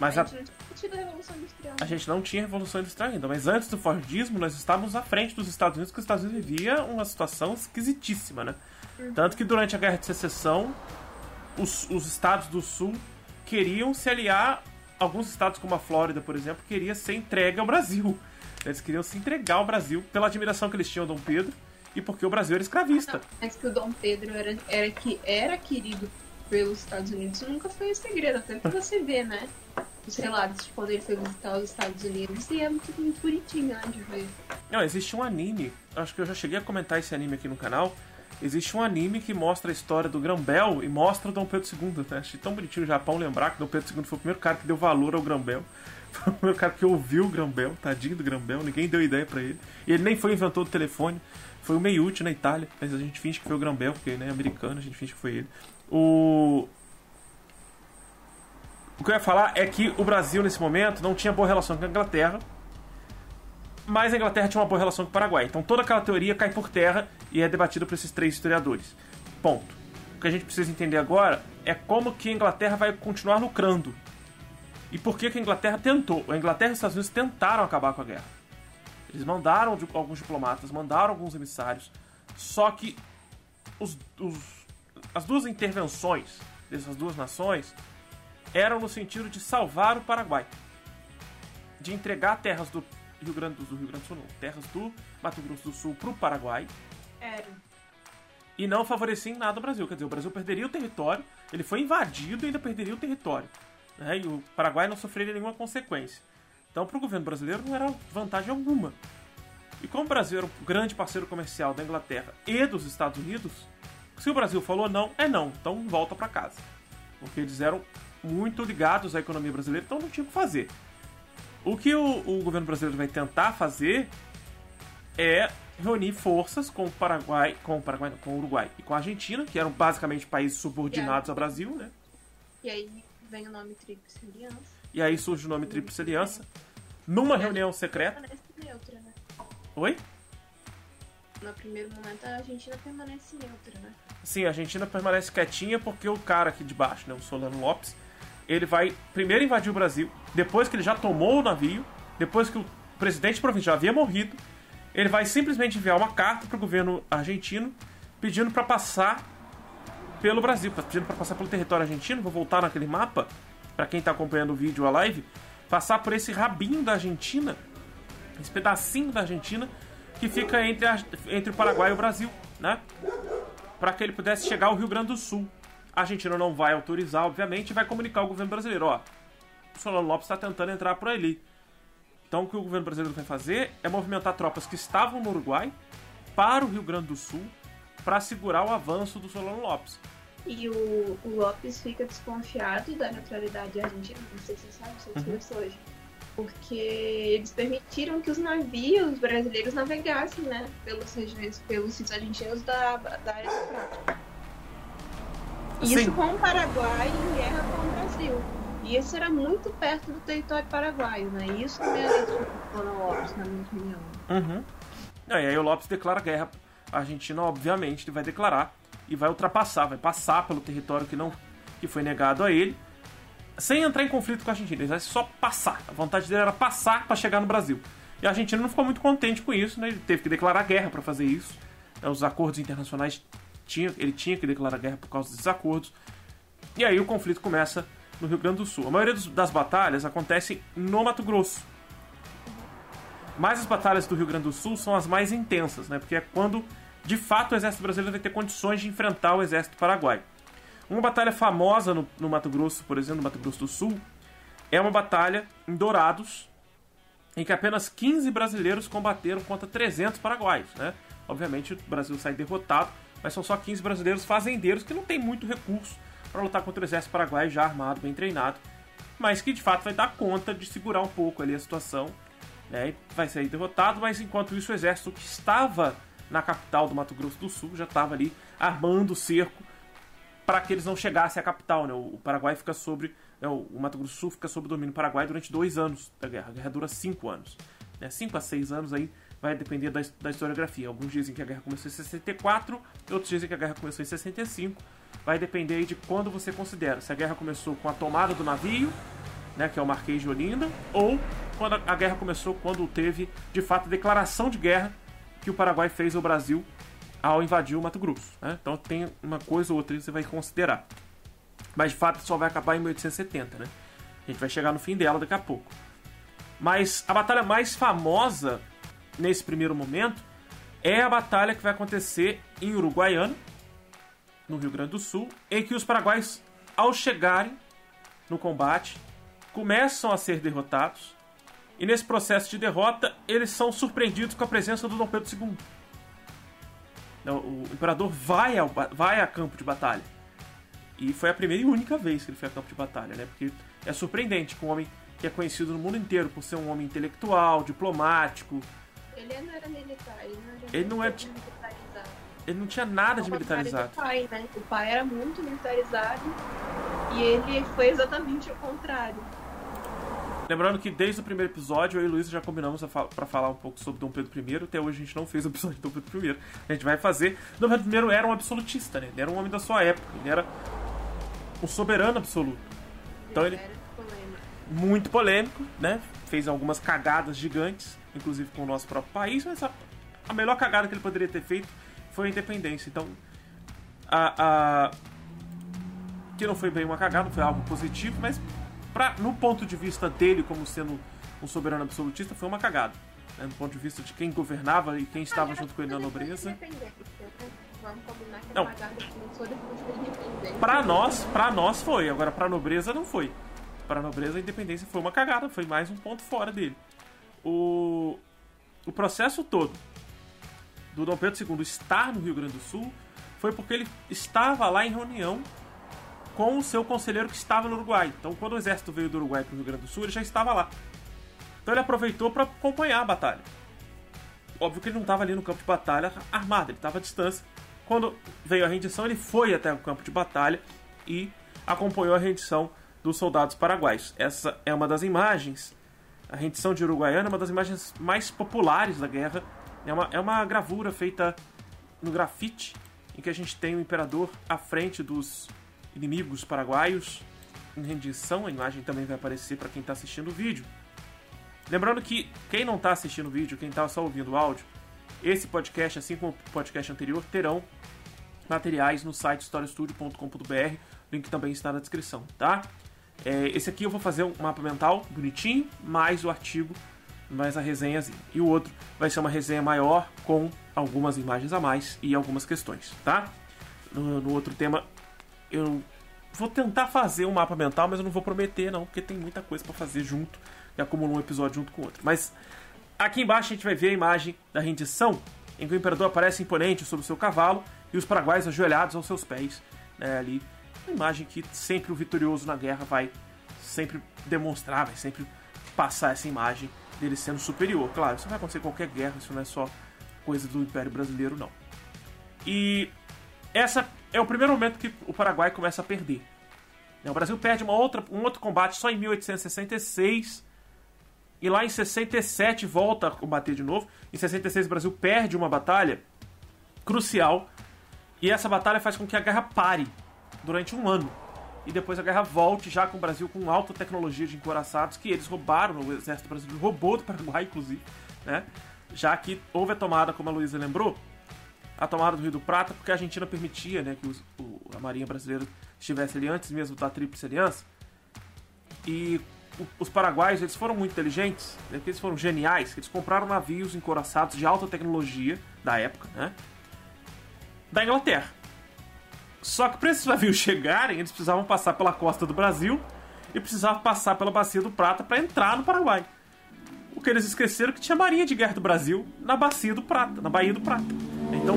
Mas a, a, gente a, revolução industrial. a gente não tinha revolução industrial ainda, mas antes do Fordismo nós estávamos à frente dos Estados Unidos, porque os Estados Unidos vivia uma situação esquisitíssima, né? Uhum. Tanto que durante a Guerra de Secessão os, os estados do Sul queriam se aliar, alguns estados como a Flórida, por exemplo, queria ser entregue ao Brasil. Eles queriam se entregar ao Brasil pela admiração que eles tinham ao Dom Pedro e porque o Brasil era escravista. Mas que o Dom Pedro era, era, que era querido pelos Estados Unidos nunca foi um segredo, até pra você ver, né? Os relatos de quando ele foi visitar os Estados Unidos e é muito, muito bonitinho né, de ver. Não, existe um anime, acho que eu já cheguei a comentar esse anime aqui no canal. Existe um anime que mostra a história do Grão-Bel e mostra o Dom Pedro II. Né? Achei tão bonitinho o Japão lembrar que Dom Pedro II foi o primeiro cara que deu valor ao Grão-Bel. Foi o cara que ouviu o Grão-Bel, tadinho do Grão-Bel, ninguém deu ideia para ele. E ele nem foi inventor do telefone. Foi o Meiuti na Itália, mas a gente finge que foi o Grão-Bel, porque ele né, é americano, a gente finge que foi ele. O... o que eu ia falar é que o Brasil, nesse momento, não tinha boa relação com a Inglaterra, mas a Inglaterra tinha uma boa relação com o Paraguai. Então toda aquela teoria cai por terra e é debatida por esses três historiadores. Ponto. O que a gente precisa entender agora é como que a Inglaterra vai continuar lucrando. E por que, que a Inglaterra tentou? A Inglaterra e os Estados Unidos tentaram acabar com a guerra. Eles mandaram alguns diplomatas, mandaram alguns emissários, só que os, os, as duas intervenções dessas duas nações eram no sentido de salvar o Paraguai, de entregar terras do Rio Grande do, Rio Grande do Sul, não, terras do Mato Grosso do Sul para o Paraguai. Era. E não favorecia em nada o Brasil. Quer dizer, o Brasil perderia o território, ele foi invadido e ainda perderia o território. Né? E o Paraguai não sofreria nenhuma consequência. Então, para o governo brasileiro não era vantagem alguma. E como o Brasil era um grande parceiro comercial da Inglaterra e dos Estados Unidos, se o Brasil falou não, é não, então volta para casa. Porque eles eram muito ligados à economia brasileira, então não tinha o que fazer. O que o, o governo brasileiro vai tentar fazer é reunir forças com o Paraguai, com o Paraguai, não, com o Uruguai e com a Argentina, que eram basicamente países subordinados ao Brasil, né? E aí vem o nome Tríplice Aliança. E aí surge o nome Tríplice Aliança numa reunião secreta. Neutra, né? Oi? No primeiro momento a Argentina permanece neutra, né? Sim, a Argentina permanece quietinha porque o cara aqui de baixo, né, o Solano Lopes, ele vai primeiro invadir o Brasil, depois que ele já tomou o navio, depois que o presidente provincial havia morrido, ele vai simplesmente enviar uma carta para o governo argentino pedindo para passar pelo Brasil, pedindo para passar pelo território argentino. Vou voltar naquele mapa para quem está acompanhando o vídeo, a live, passar por esse rabinho da Argentina, esse pedacinho da Argentina que fica entre, a, entre o Paraguai e o Brasil, né? Para que ele pudesse chegar ao Rio Grande do Sul. A Argentina não vai autorizar, obviamente, e vai comunicar ao governo brasileiro: ó, o Solano Lopes está tentando entrar por ali. Então, o que o governo brasileiro vai fazer é movimentar tropas que estavam no Uruguai para o Rio Grande do Sul para segurar o avanço do Solano Lopes. E o, o Lopes fica desconfiado da neutralidade argentina, não sei se você sabe, se você uhum. hoje porque eles permitiram que os navios brasileiros navegassem, né, pelas regiões, pelos sítios argentinos da, da área do Prata. Isso com o Paraguai em guerra com o Brasil. E isso era muito perto do território paraguaio, né? Isso também é o Lopes, na minha opinião. Uhum. e aí o Lopes declara guerra. A Argentina, obviamente, vai declarar e vai ultrapassar, vai passar pelo território que não que foi negado a ele sem entrar em conflito com a Argentina. Ele vai só passar. A vontade dele era passar para chegar no Brasil. E a Argentina não ficou muito contente com isso, né? Ele teve que declarar guerra para fazer isso. Né? Os acordos internacionais tinha, ele tinha que declarar guerra por causa desses acordos. E aí o conflito começa no Rio Grande do Sul. A maioria das batalhas acontece no Mato Grosso. Mas as batalhas do Rio Grande do Sul são as mais intensas, né? Porque é quando de fato o exército brasileiro vai ter condições de enfrentar o exército paraguaio. Uma batalha famosa no, no Mato Grosso, por exemplo, no Mato Grosso do Sul, é uma batalha em Dourados, em que apenas 15 brasileiros combateram contra 300 paraguaios, né? Obviamente o Brasil sai derrotado, mas são só 15 brasileiros fazendeiros que não tem muito recurso para lutar contra o exército paraguaio já armado, bem treinado, mas que de fato vai dar conta de segurar um pouco ali a situação, né? Vai sair derrotado, mas enquanto isso o exército que estava na capital do Mato Grosso do Sul já estava ali armando o cerco para que eles não chegassem à capital. Né? O Paraguai fica sobre. Né? O Mato Grosso do Sul fica sob domínio paraguai durante dois anos da guerra. A guerra dura cinco anos. Né? Cinco a seis anos aí vai depender da, da historiografia. Alguns dizem que a guerra começou em 64, outros dizem que a guerra começou em 65. Vai depender de quando você considera. Se a guerra começou com a tomada do navio, né, que é o Marquês de Olinda, ou quando a, guerra começou quando teve de fato a declaração de guerra que o Paraguai fez ao Brasil ao invadir o Mato Grosso. Né? Então tem uma coisa ou outra que você vai considerar. Mas de fato só vai acabar em 1870, né? A gente vai chegar no fim dela daqui a pouco. Mas a batalha mais famosa nesse primeiro momento é a batalha que vai acontecer em Uruguaiana, no Rio Grande do Sul, em que os paraguaios, ao chegarem no combate, começam a ser derrotados. E nesse processo de derrota, eles são surpreendidos com a presença do Dom Pedro II o imperador vai, ao, vai a campo de batalha. E foi a primeira e única vez que ele foi a campo de batalha, né? Porque é surpreendente que um homem que é conhecido no mundo inteiro por ser um homem intelectual, diplomático. Ele não era militar, ele não era ele não era... militarizado. Ele não tinha nada de militarizado. O pai, né? O pai era muito militarizado e ele foi exatamente o contrário. Lembrando que desde o primeiro episódio, eu e o Luiz já combinamos para falar um pouco sobre Dom Pedro I. Até hoje a gente não fez o episódio de Dom Pedro I. A gente vai fazer. Dom Pedro I era um absolutista, né? Ele era um homem da sua época. Ele era um soberano absoluto. Então ele. muito polêmico, né? Fez algumas cagadas gigantes, inclusive com o nosso próprio país, mas a, a melhor cagada que ele poderia ter feito foi a independência. Então, a, a que não foi bem uma cagada, foi algo positivo, mas pra, no ponto de vista dele como sendo um soberano absolutista, foi uma cagada. Né? Ponto de vista de quem governava e quem estava junto com ele na nobreza. Não. Pra nós, pra nós foi, agora pra nobreza não foi. Pra nobreza a independência foi uma cagada, foi mais um ponto fora dele. O, o processo todo do Dom Pedro II estar no Rio Grande do Sul foi porque ele estava lá em reunião com o seu conselheiro que estava no Uruguai. Então, quando o exército veio do Uruguai para o Rio Grande do Sul, ele já estava lá. Então, ele aproveitou para acompanhar a batalha. Óbvio que ele não estava ali no campo de batalha armado, ele estava à distância. Quando veio a rendição, ele foi até o campo de batalha e acompanhou a rendição dos soldados paraguaios. Essa é uma das imagens. A rendição de Uruguaiana é uma das imagens mais populares da guerra. É uma, é uma gravura feita no grafite, em que a gente tem o imperador à frente dos inimigos paraguaios em rendição. A imagem também vai aparecer para quem está assistindo o vídeo. Lembrando que quem não está assistindo o vídeo, quem está só ouvindo o áudio, esse podcast, assim como o podcast anterior, terão materiais no site historiastudio.com.br. Link também está na descrição, tá? É, esse aqui eu vou fazer um mapa mental bonitinho, mais o artigo, mais a resenhazinha. E o outro vai ser uma resenha maior com algumas imagens a mais e algumas questões, tá? No, no outro tema eu vou tentar fazer um mapa mental, mas eu não vou prometer não, porque tem muita coisa para fazer junto e acumula um episódio junto com o outro. Mas aqui embaixo a gente vai ver a imagem da rendição, em que o imperador aparece imponente sobre o seu cavalo e os paraguaios ajoelhados aos seus pés, né, ali. Uma imagem que sempre o vitorioso na guerra vai sempre demonstrar, vai sempre passar essa imagem dele sendo superior. Claro, isso vai acontecer em qualquer guerra, isso não é só coisa do Império Brasileiro, não. E essa é o primeiro momento que o Paraguai começa a perder. O Brasil perde uma outra, um outro combate só em 1866. E lá em 67 volta a combater de novo. Em 66 o Brasil perde uma batalha crucial. E essa batalha faz com que a guerra pare durante um ano. E depois a guerra volte já com o Brasil com alta tecnologia de encoraçados que eles roubaram, o exército brasileiro roubou do Paraguai, inclusive, né? Já que houve a tomada, como a Luísa lembrou, a tomada do Rio do Prata, porque a Argentina permitia né, que os, o, a Marinha Brasileira estivesse ali antes mesmo da Tríplice Aliança. E o, os paraguaios eles foram muito inteligentes, né, eles foram geniais, eles compraram navios encoraçados de alta tecnologia da época, né, da Inglaterra. Só que para esses navios chegarem, eles precisavam passar pela costa do Brasil e precisavam passar pela Bacia do Prata para entrar no Paraguai. O que eles esqueceram é que tinha Marinha de Guerra do Brasil na Bacia do Prata, na Baía do Prata. Então,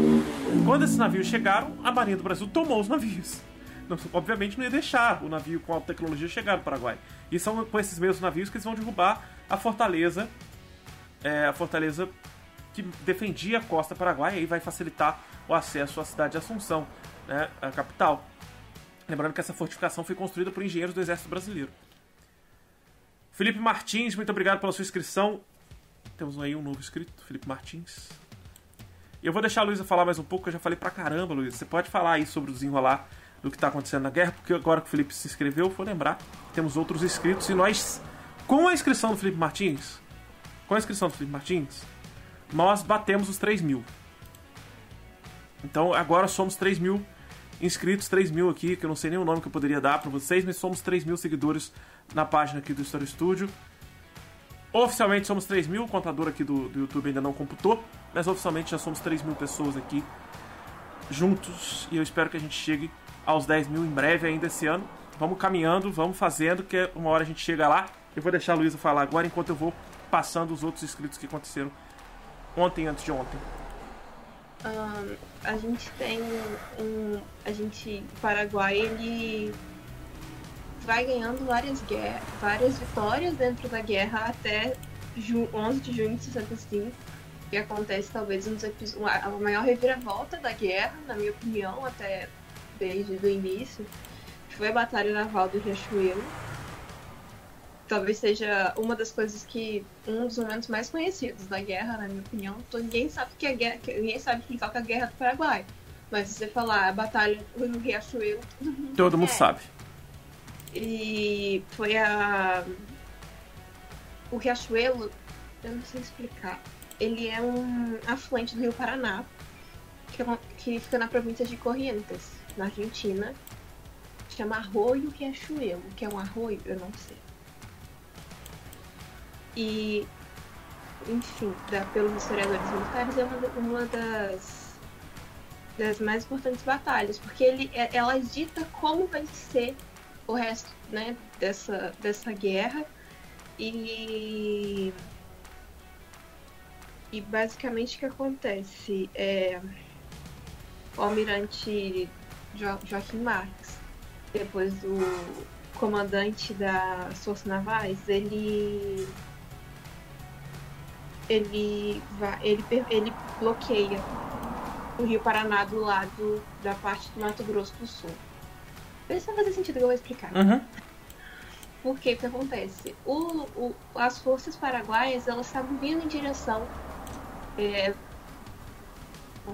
quando esses navios chegaram, a Marinha do Brasil tomou os navios. Não, obviamente não ia deixar o navio com alta tecnologia chegar no Paraguai. E são com esses mesmos navios que eles vão derrubar a fortaleza, é, a fortaleza que defendia a costa paraguaia e aí vai facilitar o acesso à cidade de Assunção, né, a capital. Lembrando que essa fortificação foi construída por engenheiros do Exército Brasileiro. Felipe Martins, muito obrigado pela sua inscrição. Temos aí um novo inscrito, Felipe Martins. Eu vou deixar a Luísa falar mais um pouco, eu já falei pra caramba, Luísa. Você pode falar aí sobre o desenrolar do que está acontecendo na guerra, porque agora que o Felipe se inscreveu, vou lembrar, temos outros inscritos e nós, com a inscrição do Felipe Martins, com a inscrição do Felipe Martins, nós batemos os 3 mil. Então agora somos 3 mil inscritos, 3 mil aqui, que eu não sei nem o nome que eu poderia dar para vocês, mas somos 3 mil seguidores na página aqui do Story Studio. Oficialmente somos 3 mil, o contador aqui do, do YouTube ainda não computou, mas oficialmente já somos 3 mil pessoas aqui juntos e eu espero que a gente chegue aos 10 mil em breve ainda esse ano. Vamos caminhando, vamos fazendo, que uma hora a gente chega lá. Eu vou deixar a Luísa falar agora enquanto eu vou passando os outros inscritos que aconteceram ontem antes de ontem. Ahn, a gente tem um. A gente. O Paraguai, ele vai ganhando várias guerras, várias vitórias dentro da guerra até ju 11 de junho de 65, que acontece talvez um dos a maior reviravolta da guerra, na minha opinião, até desde o início, que foi a Batalha Naval do Riachuelo. Talvez seja uma das coisas que. um dos momentos mais conhecidos da guerra, na minha opinião. Então, ninguém sabe que a guerra. ninguém sabe explicar o que é a guerra do Paraguai. Mas se você falar a batalha no Riachuelo, todo mundo Todo mundo sabe. E foi a, o Riachuelo, eu não sei explicar. Ele é um afluente do Rio Paraná, que, é que fica na província de Corrientes, na Argentina. Chama Arroio Riachuelo, que é um arroio, eu não sei. E, enfim, da, pelos historiadores militares, é uma, uma das, das mais importantes batalhas, porque ele, é, ela dita como vai ser o resto né, dessa, dessa guerra. E, e basicamente o que acontece é o almirante jo Joaquim Marques, depois do comandante das Forças Navais, ele ele vai, ele, ele bloqueia o Rio Paraná do lado da parte do Mato Grosso do Sul. Se vai fazer sentido que eu vou explicar. Uhum. Por que que acontece? O, o, as forças paraguaias, elas estavam vindo em direção é,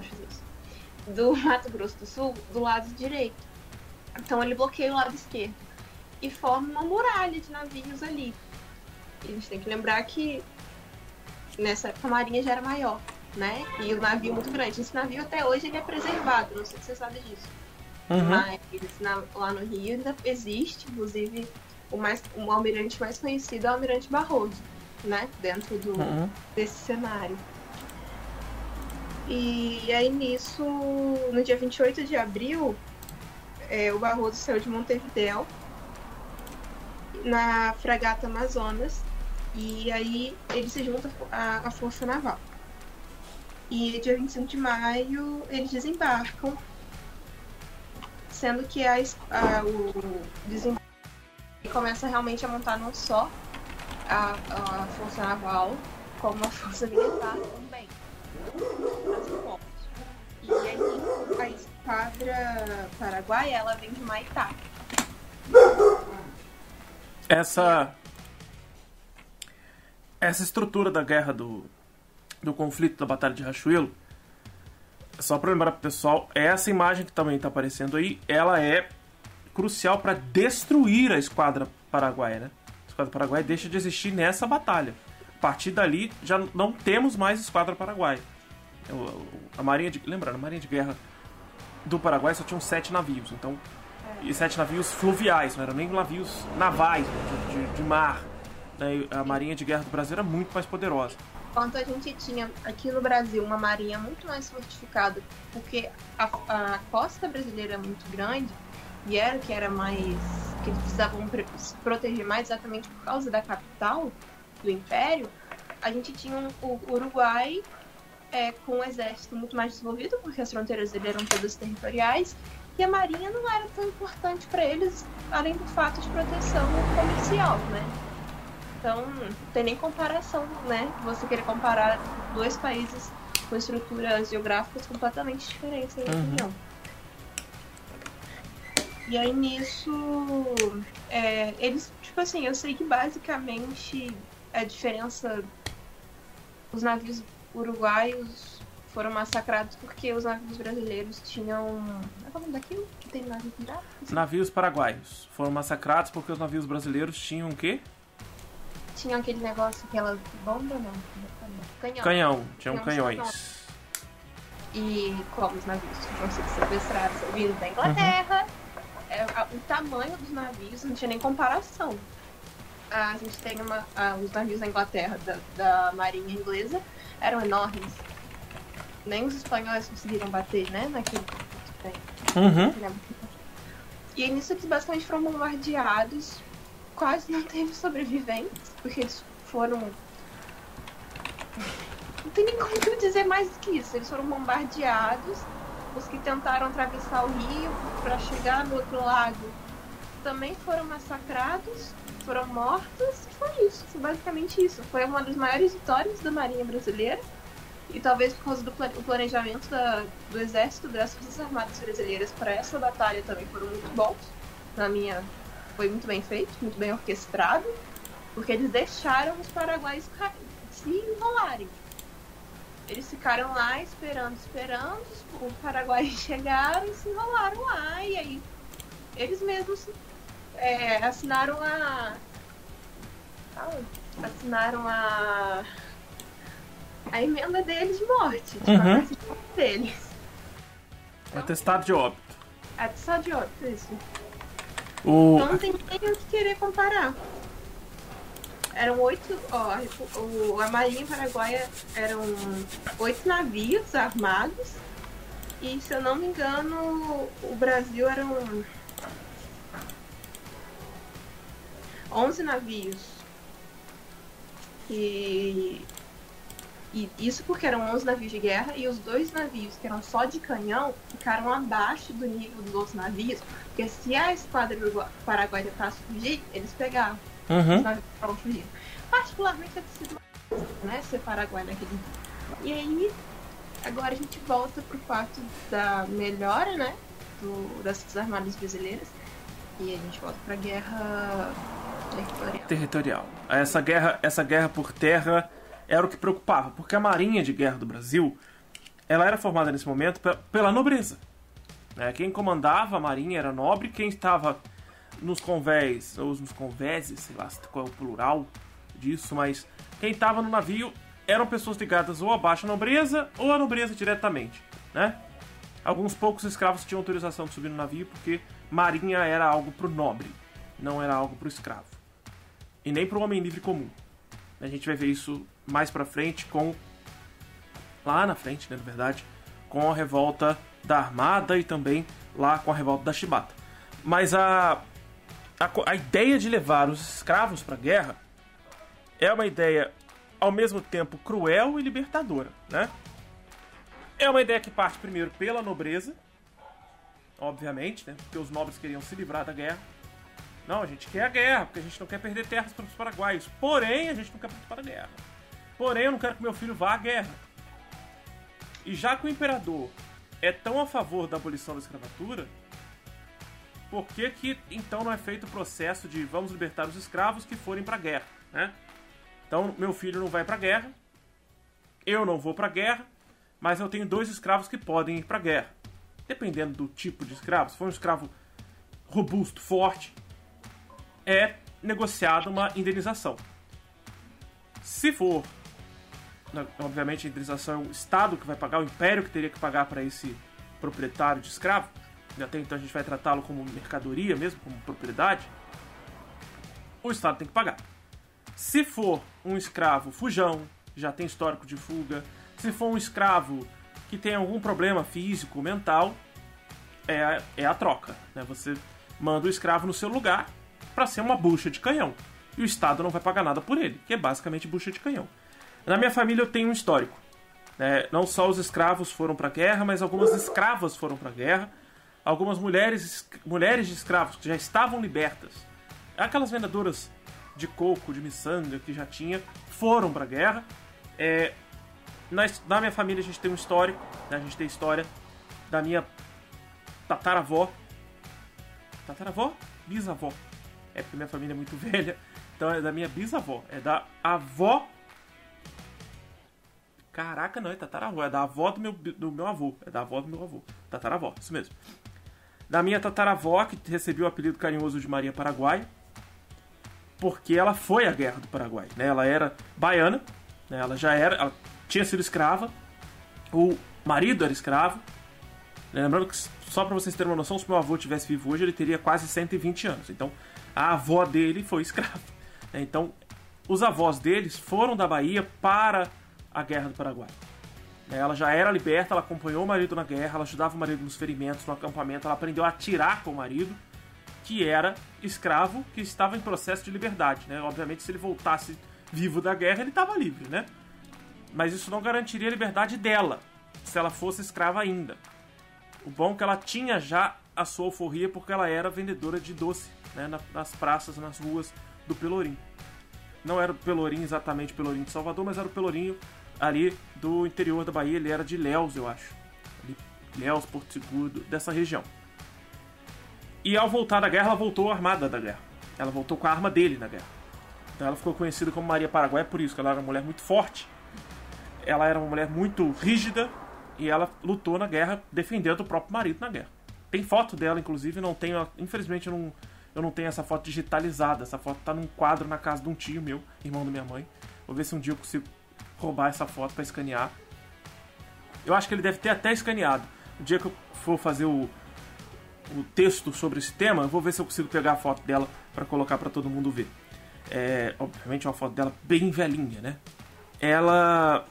isso, do Mato Grosso do Sul, do lado direito. Então ele bloqueia o lado esquerdo. E forma uma muralha de navios ali. E a gente tem que lembrar que nessa época a marinha já era maior, né? E o navio muito grande. Esse navio até hoje ele é preservado, não sei se você sabe disso. Uhum. Mas na, lá no Rio ainda existe, inclusive o, mais, o almirante mais conhecido é o almirante Barroso, né? Dentro do, uhum. desse cenário. E aí nisso, no dia 28 de abril, é, o Barroso saiu de Montevidéu na fragata Amazonas e aí ele se junta à, à Força Naval. E dia 25 de maio eles desembarcam sendo que a, a, o desembarque começa realmente a montar não só a, a força naval, como a força militar também. E aí a esquadra paraguaia ela vem de Maitá. Essa essa estrutura da guerra do do conflito da Batalha de Rachuelo só para lembrar pro pessoal, essa imagem que também está aparecendo aí, ela é crucial para destruir a esquadra paraguaia, né? A esquadra paraguaia deixa de existir nessa batalha. A partir dali, já não temos mais esquadra paraguaia. A marinha de, lembrando, a marinha de guerra do Paraguai só tinham sete navios, então e sete navios fluviais, não eram nem navios navais de, de, de mar. Né? A marinha de guerra do Brasil era muito mais poderosa enquanto a gente tinha aqui no Brasil uma marinha muito mais fortificada, porque a, a costa brasileira é muito grande e era que era mais que eles precisavam se proteger mais exatamente por causa da capital do império, a gente tinha um, o Uruguai é, com um exército muito mais desenvolvido, porque as fronteiras dele eram todas territoriais, e a marinha não era tão importante para eles, além do fato de proteção comercial, né? Então, não tem nem comparação, né? Você querer comparar dois países com estruturas geográficas completamente diferentes, na minha uhum. opinião. E aí nisso, é, eles, tipo assim, eu sei que basicamente a diferença, os navios uruguaios foram massacrados porque os navios brasileiros tinham. É o nome daquilo que tem navio pirata? Navios paraguaios foram massacrados porque os navios brasileiros tinham o quê? Tinha aquele negócio, aquela bomba, não? Canhão. Canhão, tinham canhões. E como os navios tinham sido sequestrados vindo da Inglaterra, uhum. o tamanho dos navios não tinha nem comparação. A gente tem uma. Os navios da Inglaterra, da, da marinha inglesa, eram enormes. Nem os espanhóis conseguiram bater, né? Naquilo que tem. Uhum. E nisso eles basicamente foram bombardeados quase não teve sobreviventes, porque eles foram. Não tem nem como dizer mais que isso. Eles foram bombardeados. Os que tentaram atravessar o rio para chegar no outro lado também foram massacrados, foram mortos. Foi isso. Foi basicamente isso. Foi uma das maiores vitórias da Marinha Brasileira. E talvez por causa do planejamento da, do Exército das Forças Armadas Brasileiras para essa batalha também foram muito bons, na minha foi muito bem feito, muito bem orquestrado, porque eles deixaram os paraguaios se enrolarem. Eles ficaram lá esperando, esperando, os paraguaios chegaram e se enrolaram lá, e aí eles mesmos é, assinaram a? Assinaram a. a emenda deles de morte. Tipo, Uhum. a morte deles. Atestado de óbito. Atestado de óbito, isso. O... Então não tem nem o que querer comparar. Eram oito. Ó, o, a Marinha Paraguaia eram oito navios armados. E se eu não me engano, o Brasil eram 11 navios. E, e isso porque eram 11 navios de guerra e os dois navios que eram só de canhão ficaram abaixo do nível dos outros navios, porque se a esquadra paraguaia tentasse fugir, eles pegavam. Os Uhum. navios estavam fugindo. Particularmente deve ter sido né, ser Paraguai naquele E aí, agora a gente volta pro fato da melhora, né, do, das Forças Armadas brasileiras. E a gente volta pra guerra territorial. territorial. Essa guerra, essa guerra por terra era o que preocupava, porque a Marinha de Guerra do Brasil, ela era formada nesse momento pe- pela nobreza. né? Quem comandava a Marinha era nobre, quem estava nos convés, ou nos convéses, sei lá qual é o plural disso, mas quem estava no navio eram pessoas ligadas ou à baixa nobreza ou à nobreza diretamente, né? Alguns poucos escravos tinham autorização de subir no navio porque marinha era algo pro nobre, não era algo pro escravo e nem para o homem livre comum. A gente vai ver isso mais pra frente com lá na frente, né, na verdade, com a revolta da Armada e também lá com a revolta da Chibata. Mas a a, a ideia de levar os escravos para a guerra é uma ideia ao mesmo tempo cruel e libertadora, né? É uma ideia que parte primeiro pela nobreza, obviamente, né? Porque os nobres queriam se livrar da guerra. Não, a gente quer a guerra, porque a gente não quer perder terras para os paraguaios. Porém, a gente não quer participar da guerra. Porém, eu não quero que meu filho vá à guerra. E já que o imperador é tão a favor da abolição da escravatura, por que que então não é feito o processo de vamos libertar os escravos que forem para a guerra, né? Então, meu filho não vai para a guerra, eu não vou para a guerra, mas eu tenho dois escravos que podem ir para a guerra. Dependendo do tipo de escravo, se for um escravo robusto, forte, é negociada uma indenização. Se for, obviamente a indenização é o Estado que vai pagar, o Império que teria que pagar para esse proprietário de escravo, e até então a gente vai tratá-lo como mercadoria mesmo, como propriedade, o Estado tem que pagar. Se for um escravo fujão, já tem histórico de fuga, se for um escravo que tem algum problema físico, mental, é, a- é a troca. Né? Você manda o escravo no seu lugar para ser uma bucha de canhão. E o Estado não vai pagar nada por ele, que é basicamente bucha de canhão. Na minha família eu tenho um histórico. né? Não só os escravos foram para a guerra, mas algumas escravas foram para a guerra. Algumas mulheres, mulheres de escravos que já estavam libertas. Aquelas vendedoras de coco, de miçanga que já tinha, foram para a guerra. É, na, na minha família a gente tem um histórico, né? a gente tem história da minha tataravó. Tataravó? Bisavó. É porque minha família é muito velha. Então é da minha bisavó. É da avó. Caraca, não, é tataravó. É da avó do meu, do meu avô. É da avó do meu avô. Tataravó, isso mesmo. Da minha tataravó, que recebeu o apelido carinhoso de Maria Paraguai. Porque ela foi à guerra do Paraguai. Né? Ela era baiana. Né? Ela já era. Ela tinha sido escrava. O marido era escravo. Lembrando que, só para vocês terem uma noção, se meu avô tivesse vivo hoje, ele teria quase 120 anos. Então, a avó dele foi escrava. né? Então, os avós deles foram da Bahia para a Guerra do Paraguai. Ela já era liberta, ela acompanhou o marido na guerra, ela ajudava o marido nos ferimentos, no acampamento, ela aprendeu a atirar com o marido, que era escravo, que estava em processo de liberdade. Né? Obviamente, se ele voltasse vivo da guerra, ele estava livre, né? Mas isso não garantiria a liberdade dela, se ela fosse escrava ainda. O bom é que ela tinha já a sua alforria porque ela era vendedora de doce né, na- nas praças, nas ruas do Pelourinho. Não era o Pelourinho exatamente o Pelourinho de Salvador, mas era o Pelourinho ali do interior da Bahia. Ele era de Léus, eu acho. Léus, Porto Seguro, dessa região. E ao voltar da guerra, ela voltou armada da guerra. Ela voltou com a arma dele na guerra. Então ela ficou conhecida como Maria Paraguai por isso, que ela era uma mulher muito forte. Ela era uma mulher muito rígida e ela lutou na guerra defendendo o próprio marido na guerra. Tem foto dela, inclusive, não tenho, infelizmente eu não, eu não tenho essa foto digitalizada. Essa foto tá num quadro na casa de um tio meu, irmão da minha mãe. Vou ver se um dia eu consigo roubar essa foto para escanear. Eu acho que ele deve ter até escaneado. O dia que eu for fazer o, o texto sobre esse tema, eu vou ver se eu consigo pegar a foto dela para colocar para todo mundo ver. É, obviamente é uma foto dela bem velhinha, né? Ela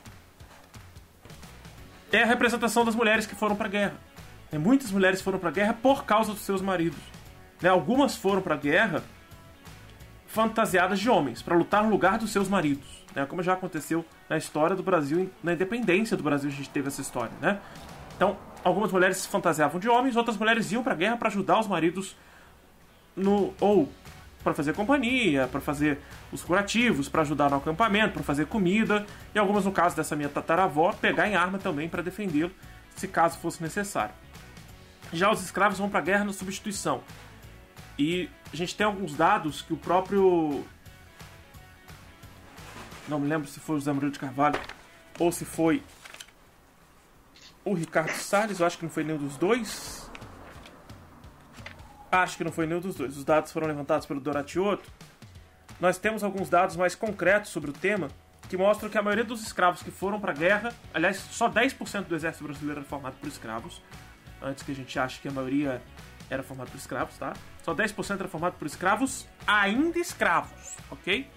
é a representação das mulheres que foram para guerra. E muitas mulheres foram para guerra por causa dos seus maridos. Né? Algumas foram para a guerra fantasiadas de homens, para lutar no lugar dos seus maridos. Né? Como já aconteceu na história do Brasil, na independência do Brasil, a gente teve essa história. Né? Então, algumas mulheres se fantasiavam de homens, outras mulheres iam para a guerra para ajudar os maridos no ou para fazer companhia, para fazer os curativos, para ajudar no acampamento, para fazer comida, e algumas, no caso dessa minha tataravó, pegar em arma também para defendê-lo, se caso fosse necessário. Já os escravos vão para a guerra na substituição. E a gente tem alguns dados que o próprio. Não me lembro se foi o José Murilo de Carvalho ou se foi o Ricardo Salles, eu acho que não foi nenhum dos dois. Acho que não foi nenhum dos dois. Os dados foram levantados pelo Doratioto. Nós temos alguns dados mais concretos sobre o tema que mostram que a maioria dos escravos que foram para a guerra, aliás, só 10% do exército brasileiro era formado por escravos, antes que a gente ache que a maioria era formado por escravos, tá? Só 10% era formado por escravos ainda escravos, ok?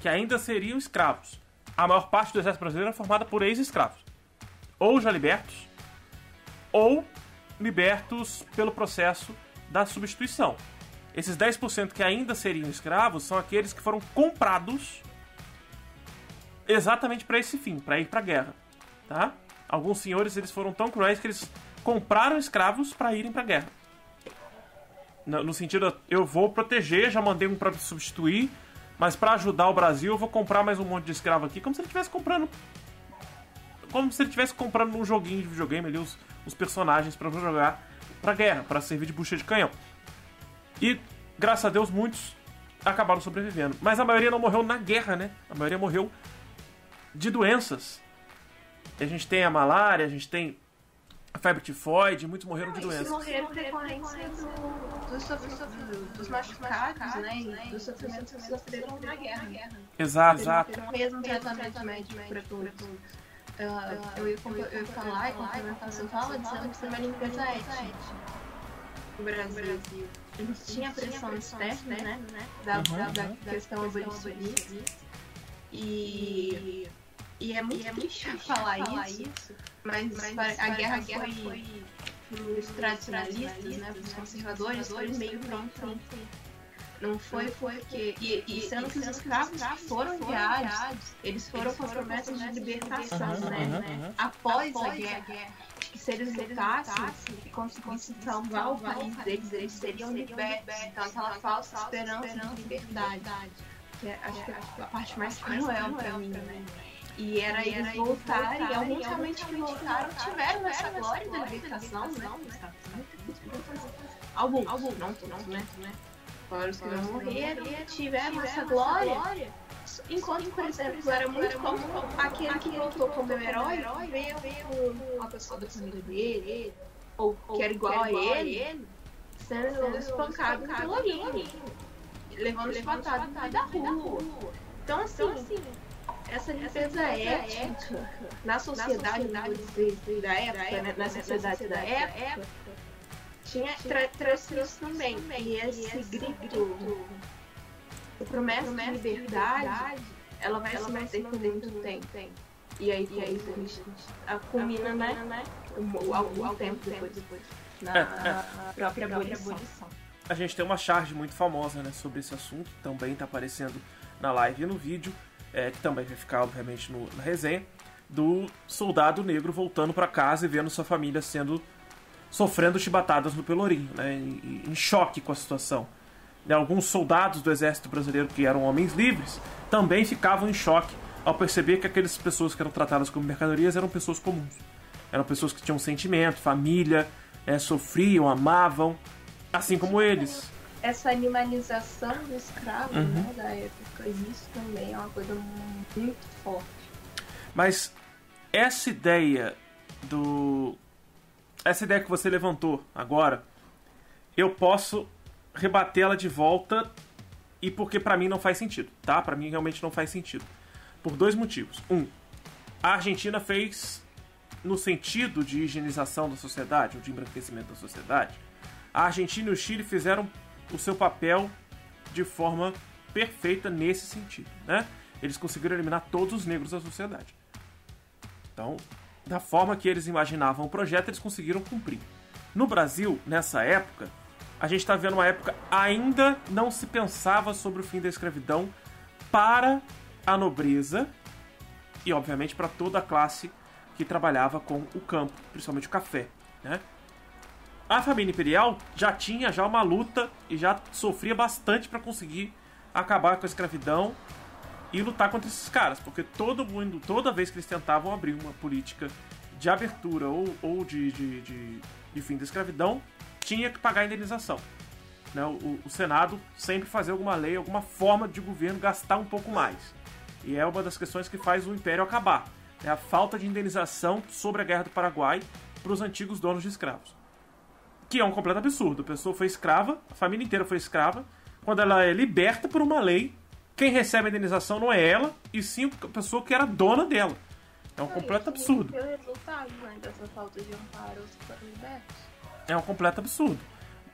Que ainda seriam escravos. A maior parte do exército brasileiro era formada por ex-escravos. Ou já libertos, ou libertos pelo processo da substituição. Esses 10% que ainda seriam escravos são aqueles que foram comprados exatamente para esse fim, para ir para a guerra, tá? Alguns senhores eles foram tão cruéis que eles compraram escravos para irem para a guerra. No, no, sentido, eu vou proteger, já mandei um para substituir, mas para ajudar o Brasil eu vou comprar mais um monte de escravo aqui, como se ele estivesse comprando como se ele estivesse comprando num joguinho de videogame ali os, os personagens para jogar pra guerra, para servir de bucha de canhão. E, graças a Deus, muitos acabaram sobrevivendo. Mas a maioria não morreu na guerra, né? A maioria morreu de doenças. A gente tem a malária, a gente tem a febre tifoide, muitos morreram de doenças. morreram decorrência do, do, dos machucados, né? E dos sofrimentos que sofreram na guerra. Exato, exato. Mesmo tratamento médico para todos. Uh, eu, ia, falar e complementar sua fala dizendo que foi uma limpeza étnica no Brasil. A gente tinha pressão externa, né? Da, uhum, uhum. questão abolicionista. E, e é muito triste falar, isso, mas, mas a, guerra, a guerra foi, foi os tradicionalistas, né, os conservadores, foi meio pronto não foi porque. E, e sendo que os escravos foram enviados, eles foram com as promessas de libertação, uhum, né? Uhum, Após, a guerra. Que se eles lutassem e conseguissem salvar o país deles, eles seriam libertos. Então, aquela falsa esperança de liberdade. Que é, acho que é a parte mais cruel pra mim, né? E era eles voltarem, e alguns realmente que voltaram tiveram essa glória da libertação, né? Alguns, alguns, não todos, né? Claro, os que não morreram tiveram essa glória. Enquanto, por exemplo, era muito comum aquele que voltou como herói ver uma pessoa da família dele, ou que era igual a ele, sendo espancado pelo amigo, levando meio da rua. Então, assim, essa limpeza ética na sociedade da época, né, na sociedade da época, tinha tra trouxe isso também. E esse, esse grito, o promessa, de liberdade, ela vai ela se manter por muito tempo. tempo. E aí, e aí a gente culmina, né, né, algum, tempo depois, depois. na própria abolição. A gente tem uma charge muito famosa né, sobre esse assunto, também está aparecendo na live e no vídeo, é, que também vai ficar, obviamente, no, na resenha, do soldado negro voltando para casa e vendo sua família sendo sofrendo chibatadas no Pelourinho, né, em, em choque com a situação. Né, alguns soldados do exército brasileiro que eram homens livres também ficavam em choque ao perceber que aquelas pessoas que eram tratadas como mercadorias eram pessoas comuns. Eram pessoas que tinham sentimento, família, é, sofriam, amavam, assim como eles. Essa animalização do escravo uhum. né, da época, isso também é uma coisa muito forte. Mas essa ideia do essa ideia que você levantou agora, eu posso rebater ela de volta e porque para mim não faz sentido, tá? Para mim realmente não faz sentido. Por dois motivos. Um, a Argentina fez no sentido de higienização da sociedade, ou de embranquecimento da sociedade. A Argentina e o Chile fizeram o seu papel de forma perfeita nesse sentido, né? Eles conseguiram eliminar todos os negros da sociedade. Então, da forma que eles imaginavam o projeto, eles conseguiram cumprir. No Brasil, nessa época, a gente está vendo uma época ainda não se pensava sobre o fim da escravidão para a nobreza e, obviamente, para toda a classe que trabalhava com o campo, principalmente o café. Né? A família imperial já tinha já uma luta e já sofria bastante para conseguir acabar com a escravidão e lutar contra esses caras, porque todo mundo, toda vez que eles tentavam abrir uma política de abertura ou, ou de, de, de, de fim da escravidão, tinha que pagar a indenização. Né? O, o, Senado sempre fazia alguma lei, alguma forma de governo gastar um pouco mais. E é uma das questões que faz o Império acabar. É a falta de indenização sobre a Guerra do Paraguai para os antigos donos de escravos. Que é um completo absurdo. A pessoa foi escrava, a família inteira foi escrava. Quando ela é liberta por uma lei, quem recebe a indenização não é ela, e sim a pessoa que era dona dela. É um completo absurdo. É resultado né, dessa falta de amparo libertos. É um completo absurdo.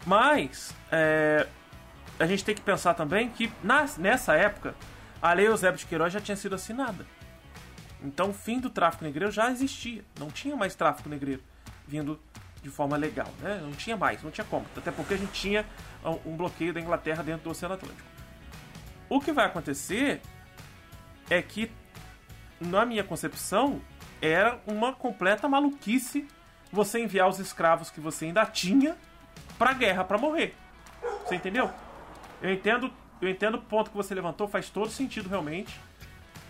Mas é, a gente tem que pensar também que nessa época a Lei Eusébio de Queiroz já tinha sido assinada. Então o fim do tráfico negreiro já existia. Não tinha mais tráfico negreiro vindo de forma legal. Né? Não tinha mais, não tinha como. Até porque a gente tinha um bloqueio da Inglaterra dentro do Oceano Atlântico. O que vai acontecer é que, na minha concepção, era uma completa maluquice você enviar os escravos que você ainda tinha pra guerra para morrer. Você entendeu? Eu entendo, eu entendo o ponto que você levantou, faz todo sentido realmente.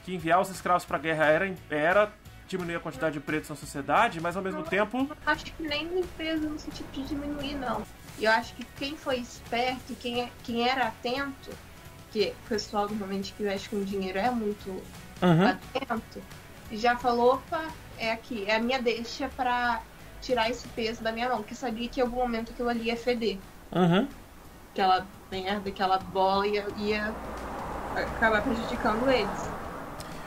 Que enviar os escravos pra guerra era, era diminuir a quantidade de pretos na sociedade, mas ao mesmo não, tempo. Acho que nem limpeza no sentido de diminuir, não. E eu acho que quem foi esperto, quem, quem era atento, que o pessoal normalmente que mexe com dinheiro é muito uhum. atento, já falou, opa, é aqui, é a minha deixa para tirar esse peso da minha mão, porque sabia que em algum momento aquilo ali ia feder. Uhum. Aquela merda, aquela bola ia, ia acabar prejudicando eles.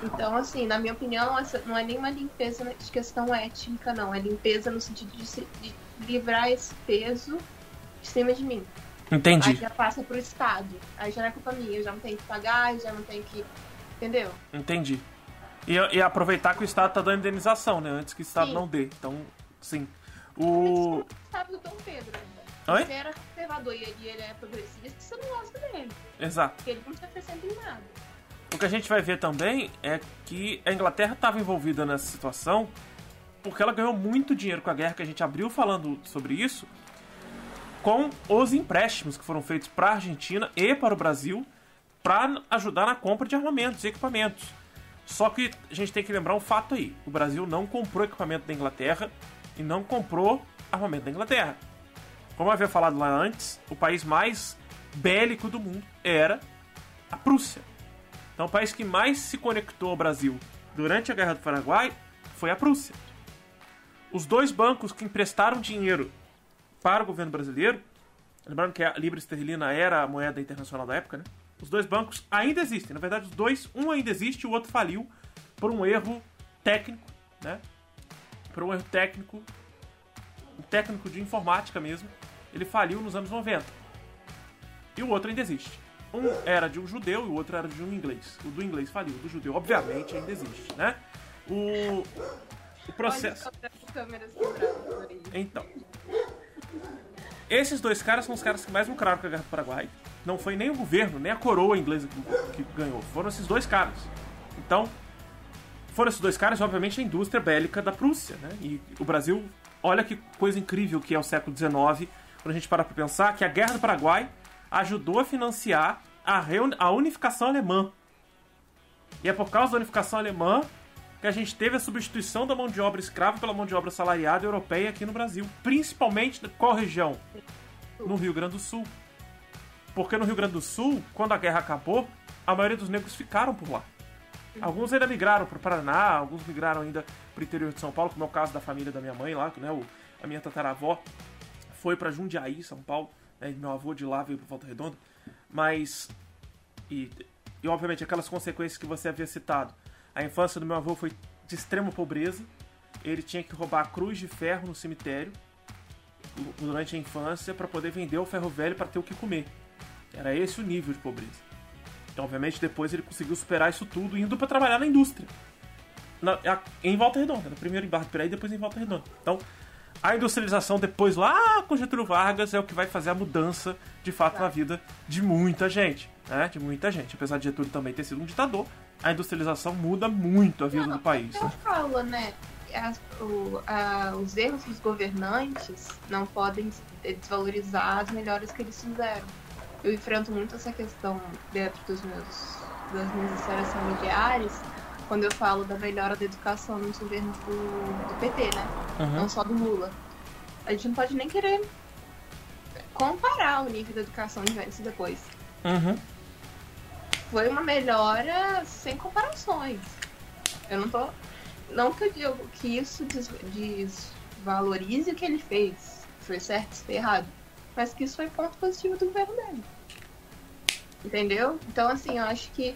Então, assim, na minha opinião, essa não é nenhuma limpeza de questão étnica, não. É limpeza no sentido de, se, de livrar esse peso de cima de mim. Entendi. Aí já passa pro Estado. Aí já não é culpa minha, eu já não tenho que pagar, já não tenho que. Entendeu? Entendi. E, e aproveitar que o Estado tá dando indenização, né? Antes que o Estado sim. não dê. Então, sim. O. Sabe do Dom Pedro ainda. Oi? Você era conservador e ele, ele é progressista, você não gosta dele. Exato. Porque ele não acrescenta em nada. O que a gente vai ver também é que a Inglaterra estava envolvida nessa situação porque ela ganhou muito dinheiro com a guerra, que a gente abriu falando sobre isso, com os empréstimos que foram feitos para a Argentina e para o Brasil para ajudar na compra de armamentos e equipamentos. Só que a gente tem que lembrar um fato aí: o Brasil não comprou equipamento da Inglaterra e não comprou armamento da Inglaterra. Como eu havia falado lá antes, o país mais bélico do mundo era a Prússia. Então, o país que mais se conectou ao Brasil durante a Guerra do Paraguai foi a Prússia. Os dois bancos que emprestaram dinheiro para o governo brasileiro, lembrando que a libra esterlina era a moeda internacional da época, né? Os dois bancos ainda existem. Na verdade, os dois, um ainda existe, o outro faliu por um erro técnico, né? Por um erro técnico, um técnico de informática mesmo. Ele faliu nos anos 90. E o outro ainda existe. Um era de um judeu e o outro era de um inglês. O do inglês faliu, o do judeu, obviamente, ainda existe, né? O, o processo. Então. Esses dois caras são os caras que mais lucraram com a Guerra do Paraguai. Não foi nem o governo, nem a coroa inglesa que, que ganhou. Foram esses dois caras. Então, foram esses dois caras, obviamente, a indústria bélica da Prússia, né? E o Brasil, olha que coisa incrível que é o século XIX, quando a gente para pra pensar que a Guerra do Paraguai ajudou a financiar a, a unificação alemã. E é por causa da unificação alemã que a gente teve a substituição da mão de obra escrava pela mão de obra salariada europeia aqui no Brasil. Principalmente na qual região? No Rio Grande do Sul. Porque no Rio Grande do Sul, quando a guerra acabou, a maioria dos negros ficaram por lá. Alguns ainda migraram para o Paraná, alguns migraram ainda para o interior de São Paulo, como é o caso da família da minha mãe lá, né, o, a minha tataravó foi para Jundiaí, São Paulo, Né? Meu avô de lá veio para Volta Redonda. Mas. E, e, obviamente, aquelas consequências que você havia citado. A infância do meu avô foi de extrema pobreza. Ele tinha que roubar a cruz de ferro no cemitério durante a infância para poder vender o ferro velho para ter o que comer. Era esse o nível de pobreza. Então, obviamente, depois ele conseguiu superar isso tudo indo para trabalhar na indústria. Na, em Volta Redonda, primeiro em Barra do Piraí depois em Volta Redonda. Então, a industrialização depois lá com Getúlio Vargas é o que vai fazer a mudança de fato tá. na vida de muita gente, né? De muita gente. Apesar de Getúlio também ter sido um ditador, a industrialização muda muito a vida Não, do país. Eu falo, né? As, o, a, os erros dos governantes não podem desvalorizar as melhores que eles fizeram. Eu enfrento muito essa questão dentro dos meus, das minhas histórias familiares, quando eu falo da melhora da educação nos governos do, do PT, né? Uhum. Não só do Lula. A gente não pode nem querer comparar o nível da educação de antes e depois. Uhum. Foi uma melhora sem comparações. Eu não tô. Não que eu digo que isso desvalorize o que ele fez. Foi certo, foi errado. Mas que isso foi ponto positivo do governo dele. Entendeu? Então, assim, eu acho que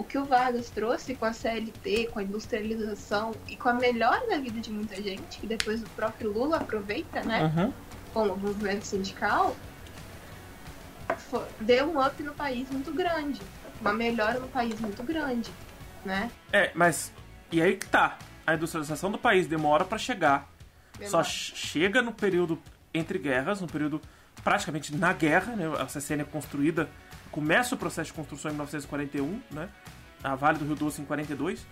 o que o Vargas trouxe com a CLT, com a industrialização e com a melhora da vida de muita gente, que depois o próprio Lula aproveita, né? Uhum. Com o movimento sindical, foi, deu um up no país muito grande. Uma melhora no país muito grande, né? É, mas. E aí que tá. A industrialização do país demora para chegar. Demora. Só chega no período entre guerras, no período praticamente na guerra, né? A CCN é construída começa o processo de construção em 1941, né? A Vale do Rio Doce em 42.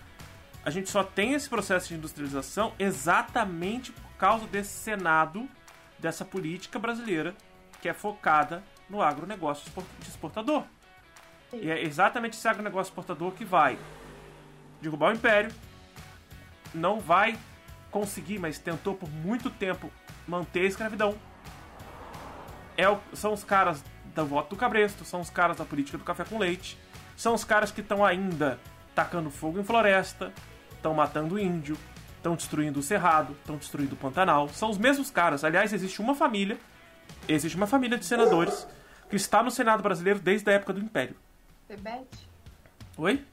A gente só tem esse processo de industrialização exatamente por causa desse Senado, dessa política brasileira que é focada no agronegócio exportador. Sim. E é exatamente esse agronegócio exportador que vai derrubar o império, não vai conseguir, mas tentou por muito tempo manter a escravidão. É, são os caras do voto do Cabresto, são os caras da política do café com leite, são os caras que estão ainda tacando fogo em floresta, estão matando índio, estão destruindo o Cerrado, estão destruindo o Pantanal. São os mesmos caras. Aliás, existe uma família, existe uma família de senadores que está no Senado brasileiro desde a época do Império. Tebet? Oi?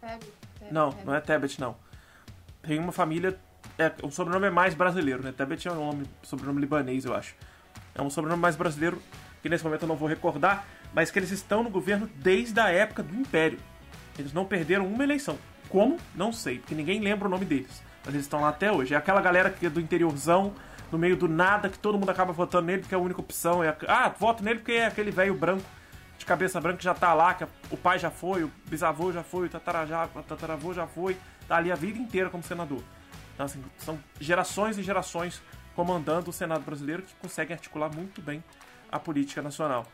Tebet. Não, não é Tebet, não. Tem uma família. É, o sobrenome é mais brasileiro, né? Tebet é um nome, sobrenome libanês, eu acho. É um sobrenome mais brasileiro que nesse momento eu não vou recordar, mas que eles estão no governo desde a época do Império. Eles não perderam uma eleição. Como? Não sei, porque ninguém lembra o nome deles. Mas eles estão lá até hoje. É aquela galera que é do interiorzão, no meio do nada, que todo mundo acaba votando nele porque é a única opção. É a... Ah, voto nele porque é aquele velho branco, de cabeça branca que já tá lá, que o pai já foi, o bisavô já foi, o tataravô já foi, tá ali a vida inteira como senador. Então, assim, são gerações e gerações comandando o Senado brasileiro que conseguem articular muito bem a política nacional.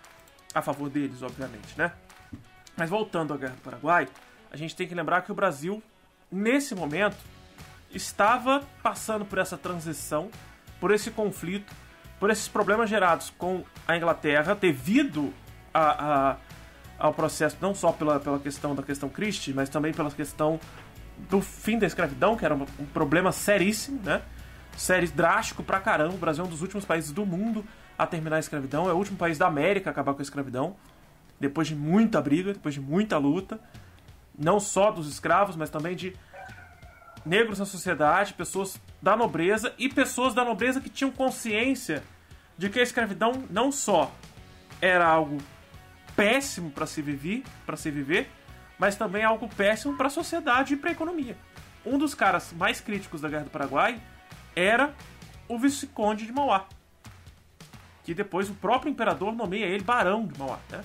A favor deles, obviamente, né? Mas voltando à Guerra do Paraguai, a gente tem que lembrar que o Brasil, nesse momento, estava passando por essa transição, por esse conflito, por esses problemas gerados com a Inglaterra, devido a, a, ao processo, não só pela, pela questão da questão Christie, mas também pela questão do fim da escravidão, que era um, um problema seríssimo, né? Sério, drástico pra caramba. O Brasil é um dos últimos países do mundo a terminar a escravidão. É o último país da América a acabar com a escravidão. Depois de muita briga, depois de muita luta. Não só dos escravos, mas também de negros na sociedade, pessoas da nobreza e pessoas da nobreza que tinham consciência de que a escravidão não só era algo péssimo para se viver, para se viver, mas também algo péssimo para a sociedade e para a economia. Um dos caras mais críticos da Guerra do Paraguai era o Visconde de Mauá que depois o próprio imperador nomeia ele barão de Mauá. Né?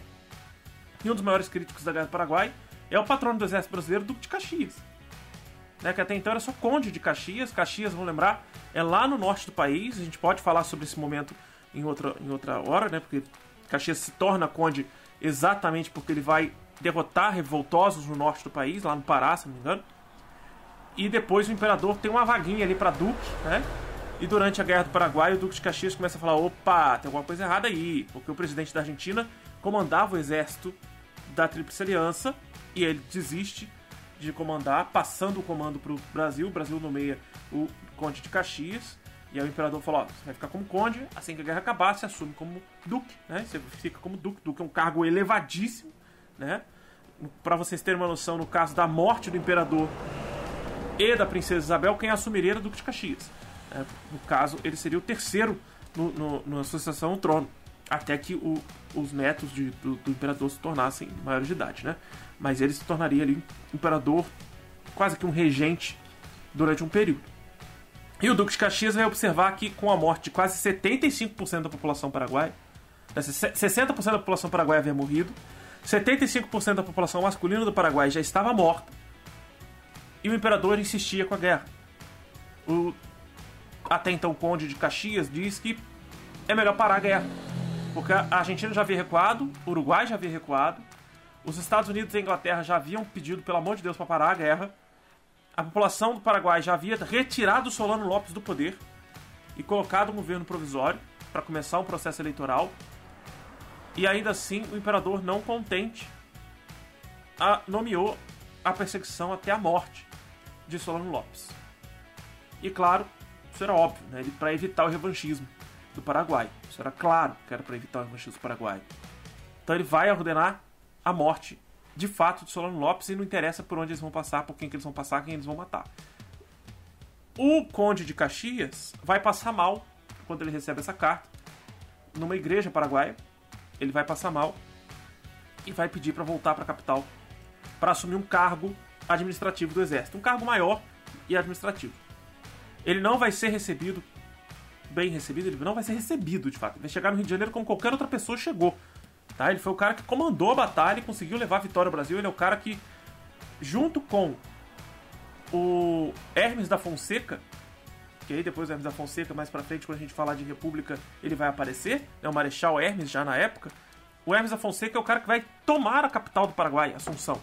E um dos maiores críticos da Guerra do Paraguai é o patrono do exército brasileiro, Duque de Caxias. Né, que até então era só Conde de Caxias. Caxias, vamos lembrar, é lá no norte do país. A gente pode falar sobre esse momento em outra, em outra hora, né? Porque Caxias se torna Conde exatamente porque ele vai derrotar revoltosos no norte do país, lá no Pará, se não me engano. E depois o imperador tem uma vaguinha ali para Duque, né? E durante a Guerra do Paraguai, o Duque de Caxias começa a falar: opa, tem alguma coisa errada aí, porque o presidente da Argentina comandava o exército da Tríplice Aliança e ele desiste de comandar, passando o comando para o Brasil. O Brasil nomeia o Conde de Caxias E aí o imperador falou: ó, você vai ficar como conde, assim que a guerra acabar, você assume como duque, né? Você fica como duque. Duque é um cargo elevadíssimo, né? Para vocês terem uma noção, no caso da morte do imperador e da princesa Isabel, quem assumiria era o Duque de Caxias. Né? No caso, ele seria o terceiro no, no, na sucessão ao trono, até que o, os netos de, do, do, imperador se tornassem maiores de idade, né? Mas ele se tornaria ali imperador, quase que um regente durante um período. E o Duque de Caxias vai observar que com a morte de quase 75% da população paraguaia, 60% da população paraguaia havia morrido, 75% da população masculina do Paraguai já estava morta, e o imperador insistia com a guerra. O até então conde de Caxias diz que é melhor parar a guerra, porque a Argentina já havia recuado, o Uruguai já havia recuado, os Estados Unidos e a Inglaterra já haviam pedido, pelo amor de Deus, para parar a guerra, a população do Paraguai já havia retirado Solano Lopes do poder e colocado um governo provisório para começar um processo eleitoral. E ainda assim, o imperador, não contente, a, nomeou a perseguição até a morte de Solano Lopes. E claro, isso era óbvio, né? para evitar o revanchismo do Paraguai. Isso era claro que era para evitar o revanchismo do Paraguai. Então ele vai ordenar a morte, de fato, de Solano Lopes e não interessa por onde eles vão passar, por quem que eles vão passar, quem eles vão matar. O Conde de Caxias vai passar mal quando ele recebe essa carta numa igreja paraguaia. Ele vai passar mal e vai pedir para voltar para a capital para assumir um cargo administrativo do exército, um cargo maior e administrativo. Ele não vai ser recebido bem recebido, ele não vai ser recebido de fato. Ele vai chegar no Rio de Janeiro como qualquer outra pessoa chegou. Tá? Ele foi o cara que comandou a batalha e conseguiu levar a vitória ao Brasil. Ele é o cara que, junto com o Hermes da Fonseca, que aí depois o Hermes da Fonseca, mais pra frente, quando a gente falar de República, ele vai aparecer, é o Marechal Hermes já na época. O Hermes da Fonseca é o cara que vai tomar a capital do Paraguai, Assunção,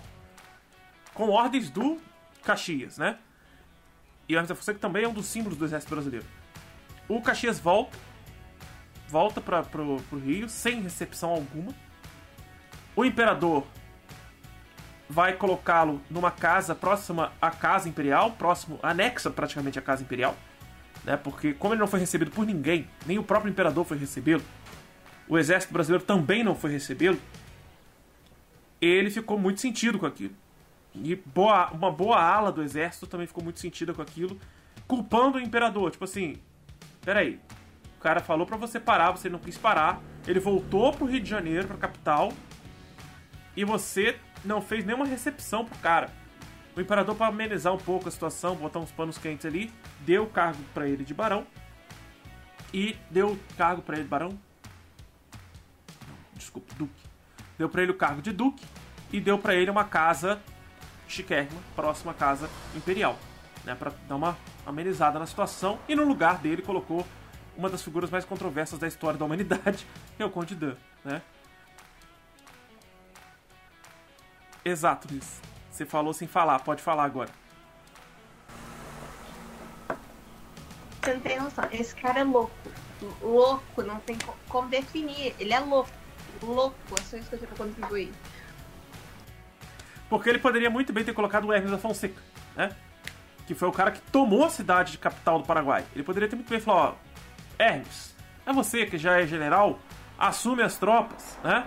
com ordens do Caxias, né? E o Hermes da Fonseca também é um dos símbolos do exército brasileiro. O Caxias volta, volta para pro, pro Rio sem recepção alguma. O imperador vai colocá-lo numa casa próxima à casa imperial, próximo, anexa praticamente à casa imperial, né? Porque como ele não foi recebido por ninguém, nem o próprio imperador foi recebê-lo, o exército brasileiro também não foi recebê-lo. Ele ficou muito sentido com aquilo. E boa, uma boa ala do exército também ficou muito sentida com aquilo, culpando o imperador. Tipo assim, peraí, o cara falou para você parar, você não quis parar, ele voltou pro Rio de Janeiro, pra capital, e você não fez nenhuma recepção pro cara. O imperador, para amenizar um pouco a situação, botar uns panos quentes ali, deu o cargo para ele de barão. E deu o cargo para ele de barão? Desculpa, duque. Deu para ele o cargo de duque e deu para ele uma casa chiquérrima, próxima à casa imperial, né, para dar uma amenizada na situação. E no lugar dele colocou uma das figuras mais controversas da história da humanidade, que é o Conde Dan, né? Exato, Liz. Você falou sem falar, pode falar agora. Você não tem noção, esse cara é louco. Louco, não tem como definir. Ele é louco. Louco, é só isso que eu tenho pra contribuir. Porque ele poderia muito bem ter colocado o Hermes da Fonseca, né? Que foi o cara que tomou a cidade de capital do Paraguai. Ele poderia ter muito bem falado, ó, Hermes, é você que já é general, assume as tropas, né?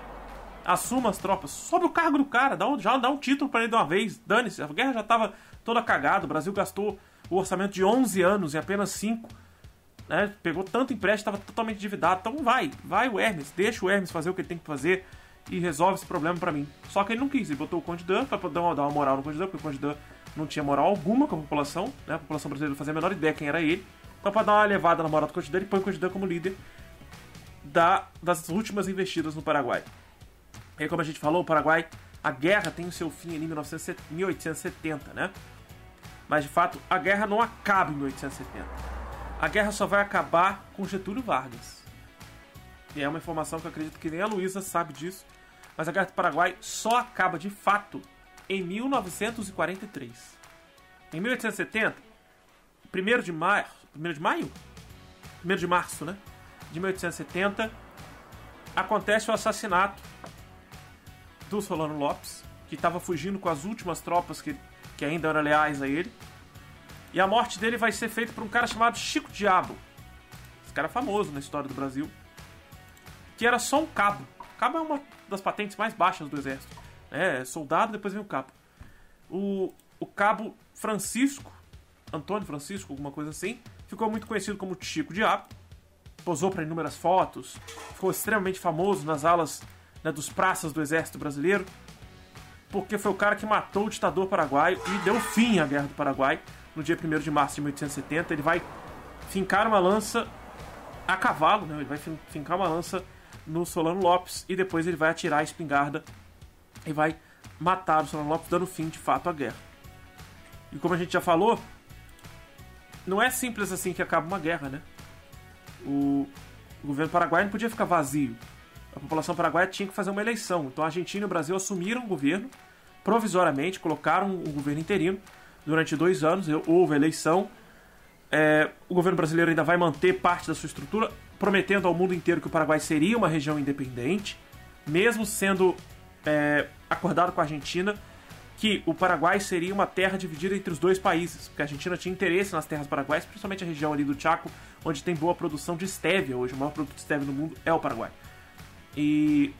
Assuma as tropas, sobe o cargo do cara, dá um, já dá um título para ele de uma vez, dane-se, a guerra já tava toda cagada, o Brasil gastou o orçamento de 11 anos em apenas 5, né? Pegou tanto empréstimo, estava totalmente endividado, então vai, vai o Hermes, deixa o Hermes fazer o que ele tem que fazer, e resolve esse problema para mim. Só que ele não quis, ele botou o Conde Dan pra dar uma, moral no Conde Dan, porque o Conde Dan não tinha moral alguma com a população, né? A população brasileira fazia a menor ideia quem era ele. Então, pra dar uma levada na moral do Conde Dan, ele põe o Conde Dan como líder da, das últimas investidas no Paraguai. E como a gente falou, o Paraguai, a guerra tem o seu fim em 1870, né? Mas de fato, a guerra não acaba em 1870. A guerra só vai acabar com Getúlio Vargas. E é uma informação que eu acredito que nem a Luísa sabe disso. Mas a Guerra do Paraguai só acaba de fato em 1943. Em 1870, 1 de maio, 1 de maio? 1 de março, né? De 1870, acontece o assassinato do Solano Lopes, que estava fugindo com as últimas tropas que, que ainda eram leais a ele. E a morte dele vai ser feita por um cara chamado Chico Diabo. cara famoso na história do Brasil, que era só um cabo. Cabo é uma das patentes mais baixas do exército. É, soldado, depois vem o cabo. O, o cabo Francisco, Antônio Francisco, alguma coisa assim, ficou muito conhecido como Chico Diabo. Posou para inúmeras fotos, ficou extremamente famoso nas alas né, dos praças do exército brasileiro, porque foi o cara que matou o ditador paraguaio e deu fim à Guerra do Paraguai no dia 1 de março de 1870. Ele vai fincar uma lança a cavalo, né? ele vai fincar uma lança no Solano Lopes e depois ele vai atirar a espingarda e vai matar o Solano Lopes, dando fim de fato à guerra. E como a gente já falou, não é simples assim que acaba uma guerra, né? O, governo paraguaio não podia ficar vazio. A população paraguaia tinha que fazer uma eleição. Então a Argentina e o Brasil assumiram o governo provisoriamente, colocaram um governo interino durante dois anos. Houve eleição. É, o governo brasileiro ainda vai manter parte da sua estrutura, prometendo ao mundo inteiro que o Paraguai seria uma região independente, mesmo sendo é, acordado com a Argentina que o Paraguai seria uma terra dividida entre os dois países, porque a Argentina tinha interesse nas terras paraguaias, principalmente a região ali do Chaco, onde tem boa produção de estévia hoje. O maior produto de estévia do mundo é o Paraguai. E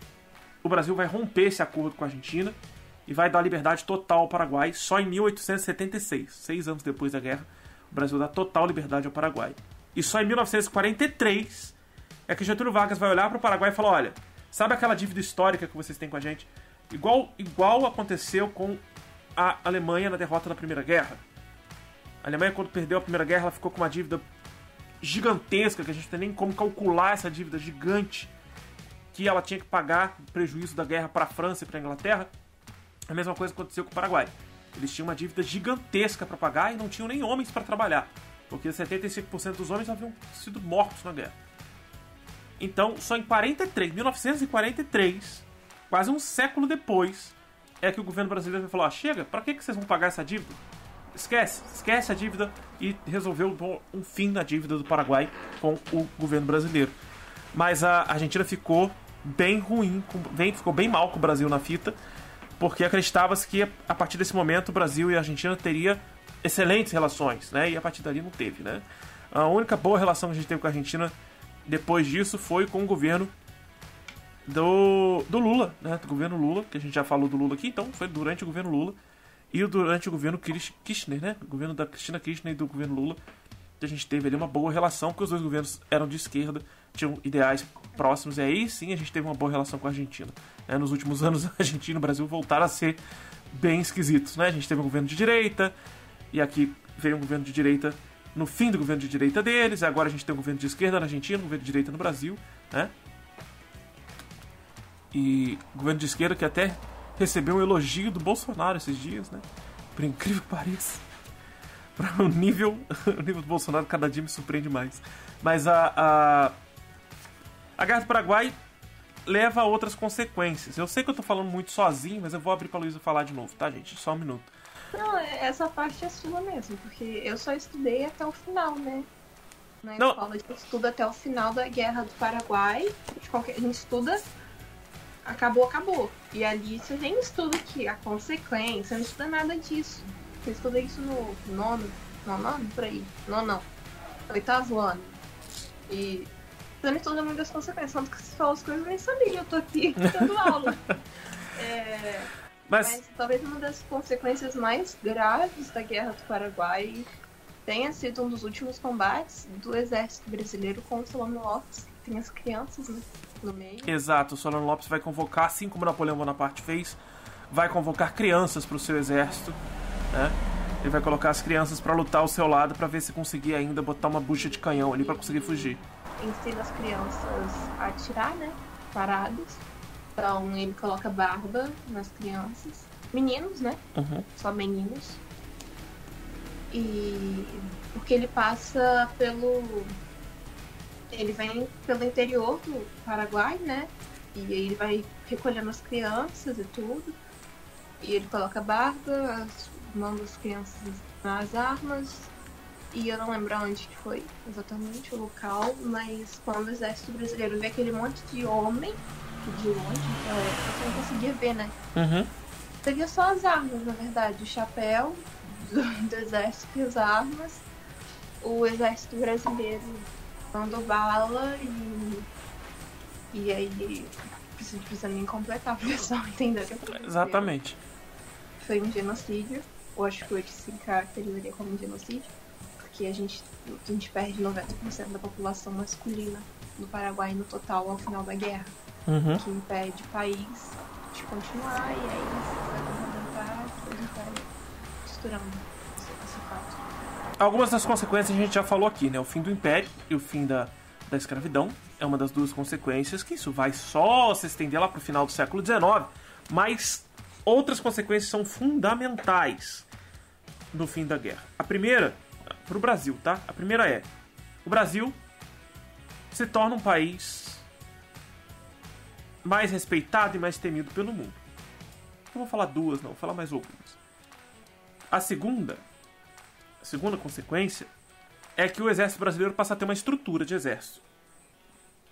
o Brasil vai romper esse acordo com a Argentina e vai dar liberdade total ao Paraguai só em 1876, seis anos depois da guerra. O Brasil dá total liberdade ao Paraguai. E só em 1943 é que Getúlio Vargas vai olhar para o Paraguai e falar: olha, sabe aquela dívida histórica que vocês têm com a gente? Igual, igual aconteceu com a Alemanha na derrota da Primeira Guerra. A Alemanha, quando perdeu a Primeira Guerra, ela ficou com uma dívida gigantesca, que a gente não tem nem como calcular essa dívida gigante que ela tinha que pagar prejuízo da guerra para a França e para a Inglaterra. A mesma coisa aconteceu com o Paraguai. Eles tinham uma dívida gigantesca para pagar e não tinham nem homens para trabalhar, porque 75% dos homens haviam sido mortos na guerra. Então, só em 43, 1943, quase um século depois, é que o governo brasileiro falou: ah, chega, para que, que vocês vão pagar essa dívida? Esquece, esquece a dívida e resolveu um fim na dívida do Paraguai com o governo brasileiro. Mas a Argentina ficou bem ruim, bem, ficou bem mal com o Brasil na fita, porque acreditava-se que a partir desse momento o Brasil e a Argentina teria excelentes relações, né? E a partir dali não teve, né? A única boa relação que a gente teve com a Argentina depois disso foi com o governo do, do Lula, né? Do governo Lula, que a gente já falou do Lula aqui, então foi durante o governo Lula e durante o governo Kirchner, né? O governo da Cristina Kirchner e do governo Lula, que a gente teve ali uma boa relação, porque os dois governos eram de esquerda, tinham ideais próximos, e aí sim a gente teve uma boa relação com a Argentina. Né? Nos últimos anos, a Argentina e o Brasil voltaram a ser bem esquisitos, né? A gente teve um governo de direita, e aqui veio um governo de direita no fim do governo de direita deles, agora a gente tem um governo de esquerda na Argentina, um governo de direita no Brasil, né? e governo de esquerda que até recebeu um elogio do Bolsonaro esses dias, né? Por incrível que pareça. Para o nível, o nível do Bolsonaro cada dia me surpreende mais. Mas a, a, a Guerra do Paraguai leva a outras consequências. Eu sei que eu tô falando muito sozinho, mas eu vou abrir pra Luísa falar de novo, tá, gente? Só um minuto. Não, essa parte é sua mesmo, porque eu só estudei até o final, né? Na Não. escola a gente estuda até o final da Guerra do Paraguai. Qualquer... A gente estuda acabou, acabou. E ali você nem estuda que a consequência, não estuda nada disso. Você estuda isso no nono, nono ano, por aí. Nono não. Oitavo ano. E você não estuda muito das consequências, tanto que você fala as coisas eu nem sabia, eu tô aqui dando aula. É, Mas, mas talvez uma das consequências mais graves da Guerra do Paraguai tenha sido um dos últimos combates do exército brasileiro com o Solano Lopes, que tem as crianças né, no meio. exato, o Solano Lopes vai convocar, assim como Napoleão Bonaparte fez, vai convocar crianças para o seu exército, né? Ele vai colocar as crianças para lutar ao seu lado para ver se conseguir ainda botar uma bucha de canhão ali para conseguir fugir. ensina as crianças a atirar, né? Paradas. Então ele coloca barba nas crianças. Meninos, né? Uhum. Só meninos. E porque ele passa pelo. Ele vem pelo interior do Paraguai, né? E aí ele vai recolhendo as crianças e tudo. E ele coloca barba, manda as crianças nas armas. E eu não lembro onde que foi exatamente o local, mas quando o exército brasileiro vê aquele monte de homem, de longe, naquela época, você não conseguia ver, né? Uhum. Você via só as armas, na verdade, o chapéu do, do exército e as armas. O exército brasileiro mandou bala e. E aí precisa, precisa nem completar pra pessoal entender o que aconteceu. Exatamente. Foi um genocídio. Eu acho que hoje se caracterizaria como um genocídio. Porque a gente, a gente perde 90% da população masculina no Paraguai no total ao final da guerra. Uhum. Que impede o país de continuar e aí vai esse, esse fato. Algumas das consequências a gente já falou aqui, né? O fim do império e o fim da, da escravidão é uma das duas consequências, que isso vai só se estender lá pro final do século XIX, mas outras consequências são fundamentais no fim da guerra. A primeira, pro Brasil, tá? A primeira é: o Brasil se torna um país mais respeitado e mais temido pelo mundo. Não vou falar duas, não, vou falar mais algumas. A segunda a segunda consequência é que o exército brasileiro passa a ter uma estrutura de exército.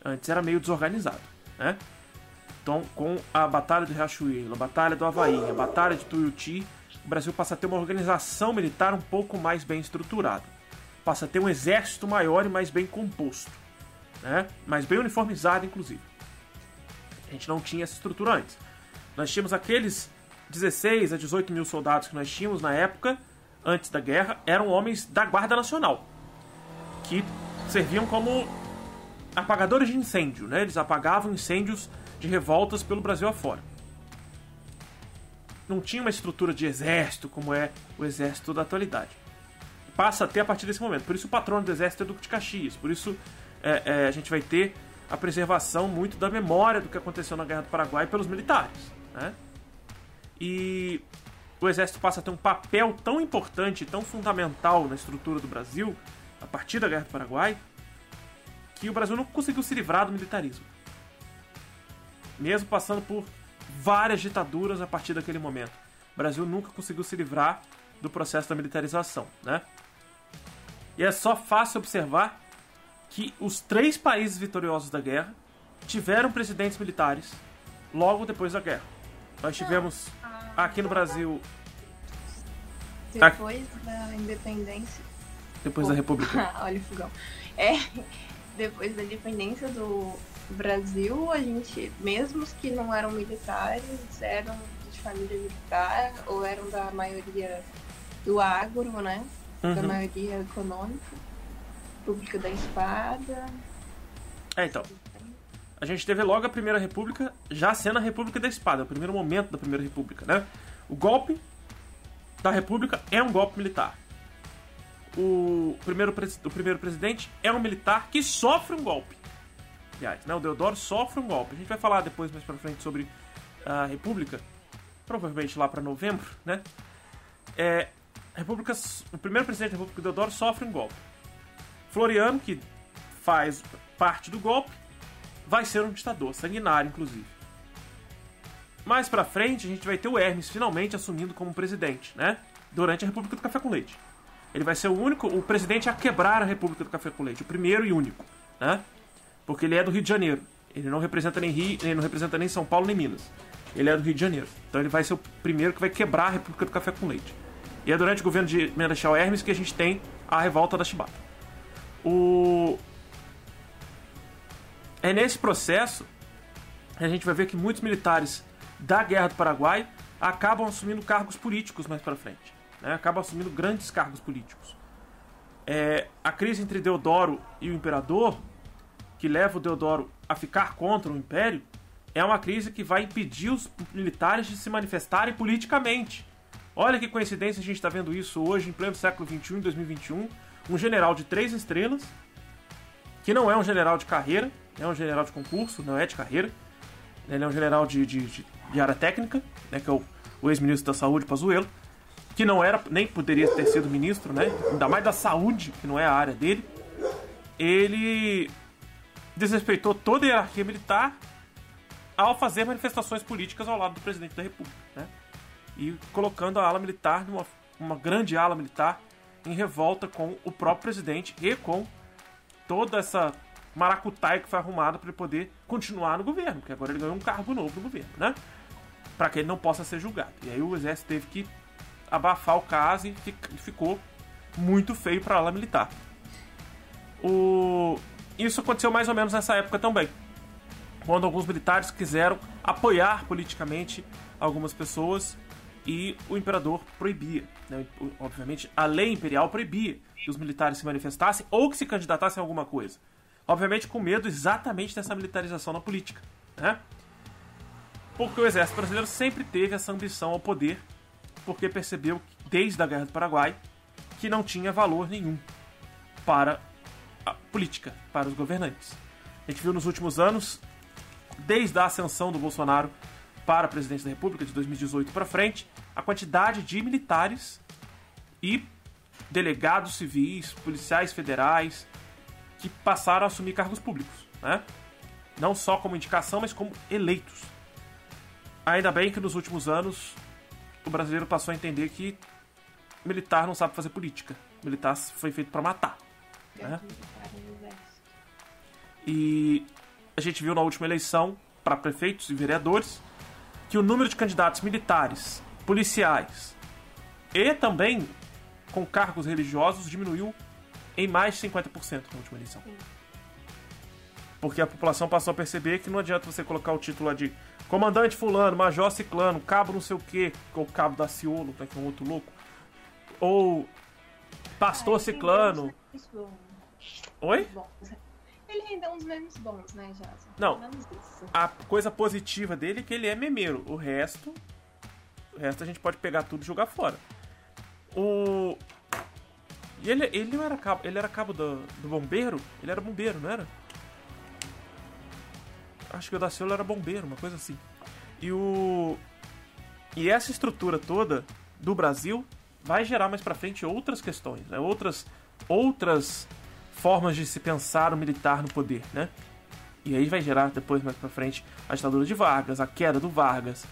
Antes era meio desorganizado, né? Então, com a Batalha do Riachuelo, a Batalha do Havaí, a Batalha de Tuiuti, o Brasil passa a ter uma organização militar um pouco mais bem estruturada. Passa a ter um exército maior e mais bem composto, né? Mais bem uniformizado, inclusive. A gente não tinha essa estrutura antes. Nós tínhamos aqueles 16 a 18 mil soldados que nós tínhamos na época, antes da guerra, eram homens da Guarda Nacional, que serviam como apagadores de incêndio, né? Eles apagavam incêndios de revoltas pelo Brasil afora. Não tinha uma estrutura de exército como é o exército da atualidade. Passa a ter a partir desse momento. Por isso o patrono do exército é Duque de Caxias. Por isso é, é, a gente vai ter a preservação muito da memória do que aconteceu na Guerra do Paraguai pelos militares. Né? E o exército passa a ter um papel tão importante, tão fundamental na estrutura do Brasil, a partir da Guerra do Paraguai, que o Brasil não conseguiu se livrar do militarismo. Mesmo passando por várias ditaduras a partir daquele momento. O Brasil nunca conseguiu se livrar do processo da militarização, né? E é só fácil observar que os três países vitoriosos da guerra tiveram presidentes militares logo depois da guerra. Nós tivemos aqui no Brasil. Depois da independência. Depois da República. Olha o fogão. É, depois da independência do Brasil, a gente, mesmo os que não eram militares, eram de família militar ou eram da maioria do agro, né? Uhum. Da maioria econômica. República da Espada. É, então. A gente teve logo a Primeira República já sendo a República da Espada, o primeiro momento da Primeira República, né? O golpe da República é um golpe militar. O primeiro, o primeiro presidente é um militar que sofre um golpe. Aliás, né? O Deodoro sofre um golpe. A gente vai falar depois, mais pra frente, sobre a República. Provavelmente lá para novembro, né? É, República, o primeiro presidente da República, Deodoro, sofre um golpe. Floriano, que faz parte do golpe, vai ser um ditador, sanguinário, inclusive. Mais pra frente, a gente vai ter o Hermes finalmente assumindo como presidente, né? Durante a República do Café com Leite. Ele vai ser o único, o presidente a quebrar a República do Café com Leite, o primeiro e único, né? Porque ele é do Rio de Janeiro. Ele não representa nem Rio, ele não representa nem São Paulo nem Minas. Ele é do Rio de Janeiro. Então ele vai ser o primeiro que vai quebrar a República do Café com Leite. E é durante o governo de Marechal Hermes que a gente tem a revolta da Chibata. O é nesse processo que a gente vai ver que muitos militares da Guerra do Paraguai acabam assumindo cargos políticos mais para frente, né? acabam assumindo grandes cargos políticos. É, a crise entre Deodoro e o imperador, que leva o Deodoro a ficar contra o império, é uma crise que vai impedir os militares de se manifestarem politicamente. Olha que coincidência a gente está vendo isso hoje, em pleno século XXI, em 2021. Um general de três estrelas, que não é um general de carreira, é um general de concurso, não é de carreira. Ele é um general de, de, de, de área técnica, né, que é o, o ex-ministro da Saúde, Pazuello, que não era, nem poderia ter sido ministro, né, ainda mais da saúde, que não é a área dele. Ele desrespeitou toda a hierarquia militar ao fazer manifestações políticas ao lado do presidente da República, né, e colocando a ala militar, uma, uma grande ala militar, em revolta com o próprio presidente e com toda essa maracutaia que foi arrumada para ele poder continuar no governo, porque agora ele ganhou um cargo novo no governo, né? Para que ele não possa ser julgado. E aí o exército teve que abafar o caso e ficou muito feio para ala militar. O... isso aconteceu mais ou menos nessa época também. Quando alguns militares quiseram apoiar politicamente algumas pessoas e o imperador proibia. Né? Obviamente, a lei imperial proibia que os militares se manifestassem ou que se candidatassem a alguma coisa. Obviamente, com medo exatamente dessa militarização na política. Né? Porque o exército brasileiro sempre teve essa ambição ao poder, porque percebeu, desde a Guerra do Paraguai, que não tinha valor nenhum para a política, para os governantes. A gente viu nos últimos anos, desde a ascensão do Bolsonaro para a presidência da República de 2018 para frente, a quantidade de militares e delegados civis, policiais federais que passaram a assumir cargos públicos, né? Não só como indicação, mas como eleitos. Ainda bem que nos últimos anos o brasileiro passou a entender que militar não sabe fazer política. Militar foi feito para matar. Né? E a gente viu na última eleição para prefeitos e vereadores que o número de candidatos militares, policiais e também com cargos religiosos diminuiu em mais de 50% na última eleição. Porque a população passou a perceber que não adianta você colocar o título de comandante fulano, major ciclano, cabo não sei o que, ou cabo da Ciolo, que é um outro louco, ou pastor ciclano. Oi? Ele rendeu uns memes bons, né, Jason? Não. A coisa positiva dele é que ele é memeiro. O resto. O resto a gente pode pegar tudo e jogar fora. O. E ele, ele não era cabo. Ele era cabo do, do bombeiro? Ele era bombeiro, não era? Acho que o Daciolo era bombeiro, uma coisa assim. E o. E essa estrutura toda do Brasil vai gerar mais para frente outras questões, né? outras, outras formas de se pensar o militar no poder, né? E aí vai gerar depois mais para frente a ditadura de Vargas, a queda do Vargas,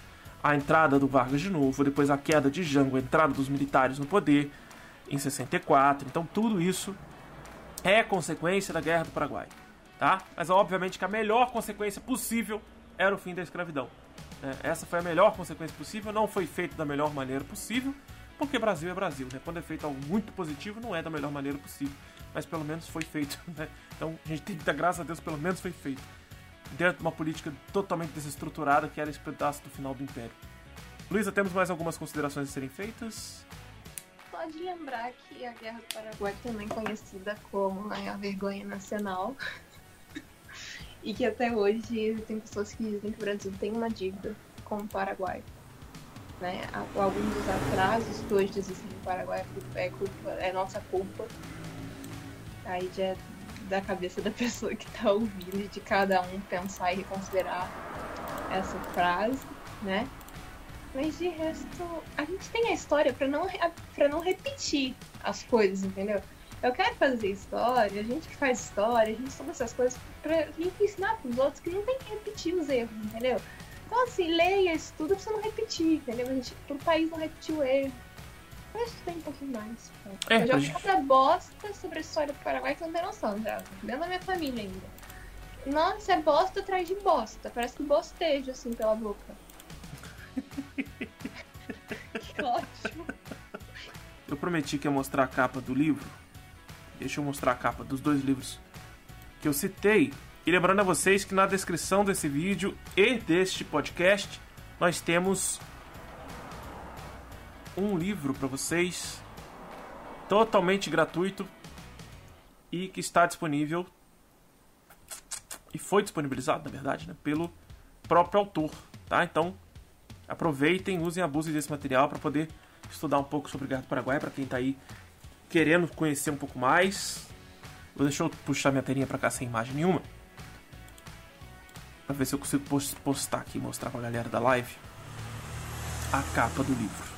a entrada do Vargas de novo, depois a queda de Jango, a entrada dos militares no poder em 64. Então tudo isso é consequência da Guerra do Paraguai, tá? Mas obviamente que a melhor consequência possível era o fim da escravidão. Né? Essa foi a melhor consequência possível, não foi feito da melhor maneira possível, porque Brasil é Brasil, né? Quando é feito algo muito positivo, não é da melhor maneira possível. Mas pelo menos foi feito, né? Então a gente tem que dar graças a Deus, pelo menos foi feito. Dentro de uma política totalmente desestruturada que era esse pedaço do final do Império. Luísa, temos mais algumas considerações a serem feitas? Pode lembrar que a Guerra do Paraguai, também conhecida como a vergonha nacional, e que até hoje tem pessoas que dizem que o Brasil tem uma dívida com o Paraguai né? Alguns dos atrasos que hoje existem no Paraguai é, culpa, é nossa culpa. Aí é da cabeça da pessoa que está ouvindo, de cada um pensar e reconsiderar essa frase, né? Mas de resto, a gente tem a história para não, pra não repetir as coisas, entendeu? Eu quero fazer história, a gente que faz história, a gente toma essas coisas pra gente ensinar pros outros que não tem que repetir os erros, entendeu? Então, assim, leia, estuda pra você não repetir, entendeu? A gente, pro país não repetir o erro. Mas tem um pouquinho mais. É, eu já gente... cada bosta sobre a história do Paraguai que eu não tenho noção, já. Dentro da minha família ainda. Nossa, é bosta atrás de bosta. Parece que bostejo, assim, pela boca. que ótimo. Eu prometi que ia mostrar a capa do livro. Deixa eu mostrar a capa dos dois livros que eu citei e lembrando a vocês que na descrição desse vídeo e deste podcast nós temos um livro para vocês totalmente gratuito e que está disponível e foi disponibilizado, na verdade, né, pelo próprio autor, tá? Então, aproveitem, usem, abusem desse material para poder estudar um pouco sobre o Gato Paraguai para quem está aí querendo conhecer um pouco mais. Vou deixar eu puxar minha telinha para cá sem imagem nenhuma. Pra ver se eu consigo postar aqui e mostrar pra galera da live a capa do livro.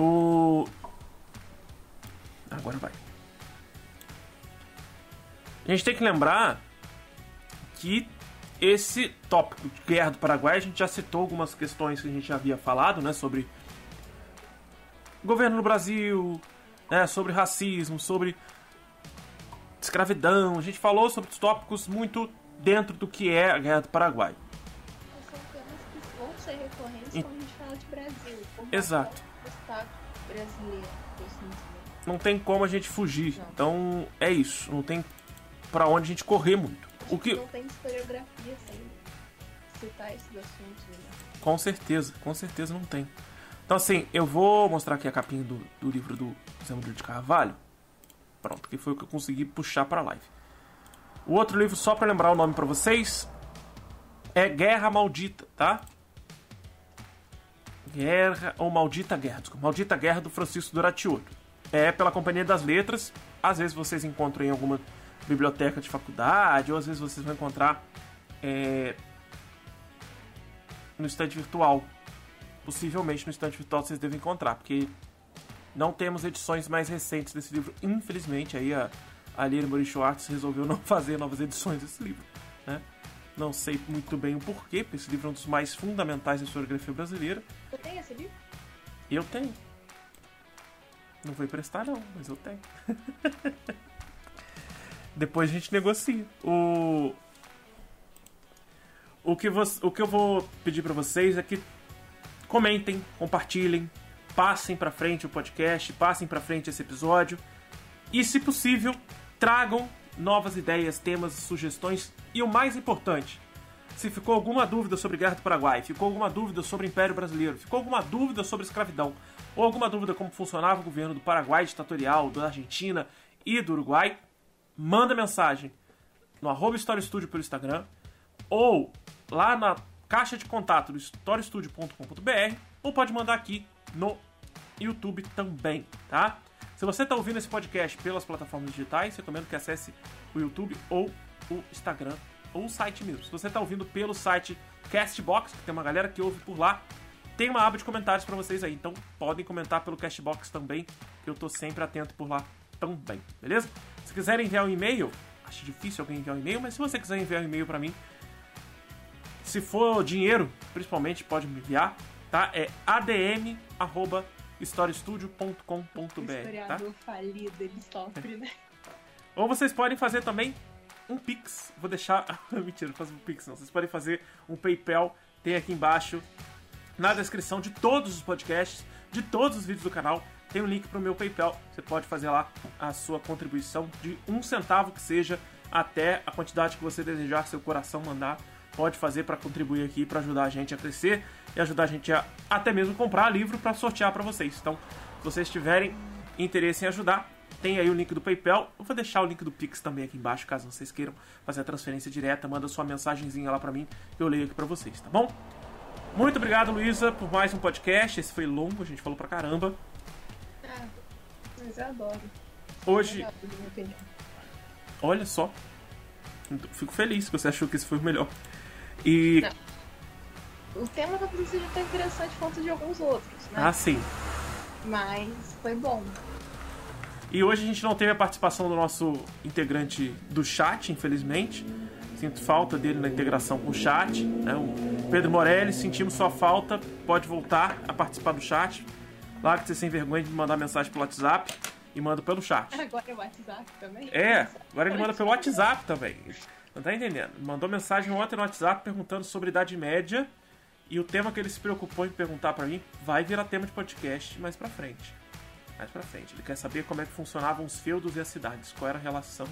O. Agora vai. A gente tem que lembrar que esse tópico de guerra do Paraguai, a gente já citou algumas questões que a gente já havia falado, né, sobre governo no Brasil, né, sobre racismo, sobre escravidão, a gente falou sobre os tópicos muito dentro do que é a Guerra do Paraguai. São temas que vão ser recorrentes quando a gente fala de Brasil. Exato. Brasileiro, assim não tem como a gente fugir. Não. Então é isso, não tem para onde a gente correr muito. O que não tem historiografia sem citar esses assuntos. Né? Com certeza, com certeza não tem. Então assim, eu vou mostrar aqui a capinha do, do livro do Zé Murilo de Carvalho. Pronto, que foi o que eu consegui puxar para live. O outro livro, só para lembrar o nome para vocês, é Guerra Maldita, tá? Guerra, ou Maldita Guerra, desculpa, Maldita Guerra do Francisco Duratiotto. É pela Companhia das Letras, às vezes vocês encontram em alguma biblioteca de faculdade, ou às vezes vocês vão encontrar é, no estante virtual. Possivelmente no estante virtual vocês devem encontrar, porque não temos edições mais recentes desse livro. Infelizmente, aí a, a Lilian Mori Schwartz resolveu não fazer novas edições desse livro. Né? Não sei muito bem o porquê, porque esse livro é um dos mais fundamentais da historiografia brasileira. Você tem esse livro? Eu tenho. Não vou emprestar não, mas eu tenho. Depois a gente negocia. O o que, você, o que eu vou pedir para vocês é que comentem, compartilhem, passem para frente o podcast, passem para frente esse episódio e, se possível, tragam novas ideias, temas, sugestões e o mais importante, se ficou alguma dúvida sobre Guerra do Paraguai, ficou alguma dúvida sobre Império Brasileiro, ficou alguma dúvida sobre escravidão, ou alguma dúvida como funcionava o governo do Paraguai ditatorial, da Argentina e do Uruguai, manda mensagem no arroba Studio pelo Instagram ou lá na caixa de contato do storiestudio.com.br ou pode mandar aqui no YouTube também, tá? Se você está ouvindo esse podcast pelas plataformas digitais, recomendo que acesse o YouTube ou o Instagram ou o site mesmo. Se você está ouvindo pelo site Castbox, que tem uma galera que ouve por lá, tem uma aba de comentários para vocês aí. Então podem comentar pelo Castbox também, que eu estou sempre atento por lá também, beleza? Se quiserem enviar um e-mail, acho difícil alguém enviar um e-mail, mas se você quiser enviar um e-mail para mim, se for dinheiro, principalmente pode me enviar, tá? É adm@storiestudio.com.br, tá? falido, ele sofre, né? Ou vocês podem fazer também um Pix. Vou deixar. Mentira, não faço um Pix não. Vocês podem fazer um PayPal. Tem aqui embaixo na descrição de todos os podcasts, de todos os vídeos do canal. Tem um link para o meu PayPal. Você pode fazer lá a sua contribuição de um centavo que seja, até a quantidade que você desejar, seu coração mandar. Pode fazer para contribuir aqui, para ajudar a gente a crescer e ajudar a gente a até mesmo comprar livro para sortear para vocês. Então, se vocês tiverem interesse em ajudar, tem aí o link do PayPal. Eu vou deixar o link do Pix também aqui embaixo, caso vocês queiram fazer a transferência direta. Manda sua mensagenzinha lá para mim, eu leio aqui para vocês, tá bom? Muito obrigado, Luísa, por mais um podcast. Esse foi longo, a gente falou pra caramba. Ah, mas eu adoro. Hoje. Olha só. Fico feliz que você achou que esse foi o melhor. E. Não. O tema da já tá interessante quanto de alguns outros, né? Ah, sim. Mas foi bom. E hoje a gente não teve a participação do nosso integrante do chat, infelizmente. Sinto falta dele na integração com o chat. Né? O Pedro Morelli, sentimos sua falta. Pode voltar a participar do chat. Larga de ser sem vergonha de mandar mensagem pelo WhatsApp e manda pelo chat. Agora é o WhatsApp também? É, agora ele manda pelo WhatsApp também. Não tá entendendo? Mandou mensagem ontem no WhatsApp perguntando sobre Idade Média. E o tema que ele se preocupou em perguntar para mim vai virar tema de podcast mais pra frente mais pra frente. Ele quer saber como é que funcionavam os feudos e as cidades, qual era a relação.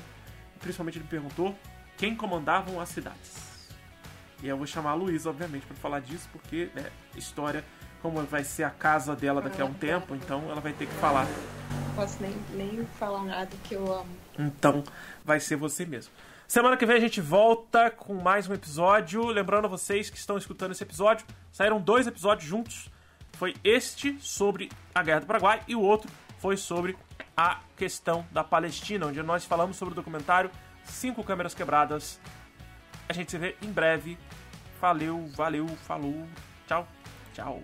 E principalmente ele perguntou quem comandavam as cidades. E eu vou chamar a Luísa, obviamente, para falar disso, porque né, história, como vai ser a casa dela daqui a um tempo, então ela vai ter que falar. Não posso nem, nem falar nada que eu amo. Então, vai ser você mesmo. Semana que vem a gente volta com mais um episódio. Lembrando a vocês que estão escutando esse episódio, saíram dois episódios juntos foi este sobre a Guerra do Paraguai e o outro foi sobre a questão da Palestina, onde nós falamos sobre o documentário Cinco Câmeras Quebradas. A gente se vê em breve. Valeu, valeu, falou, tchau, tchau.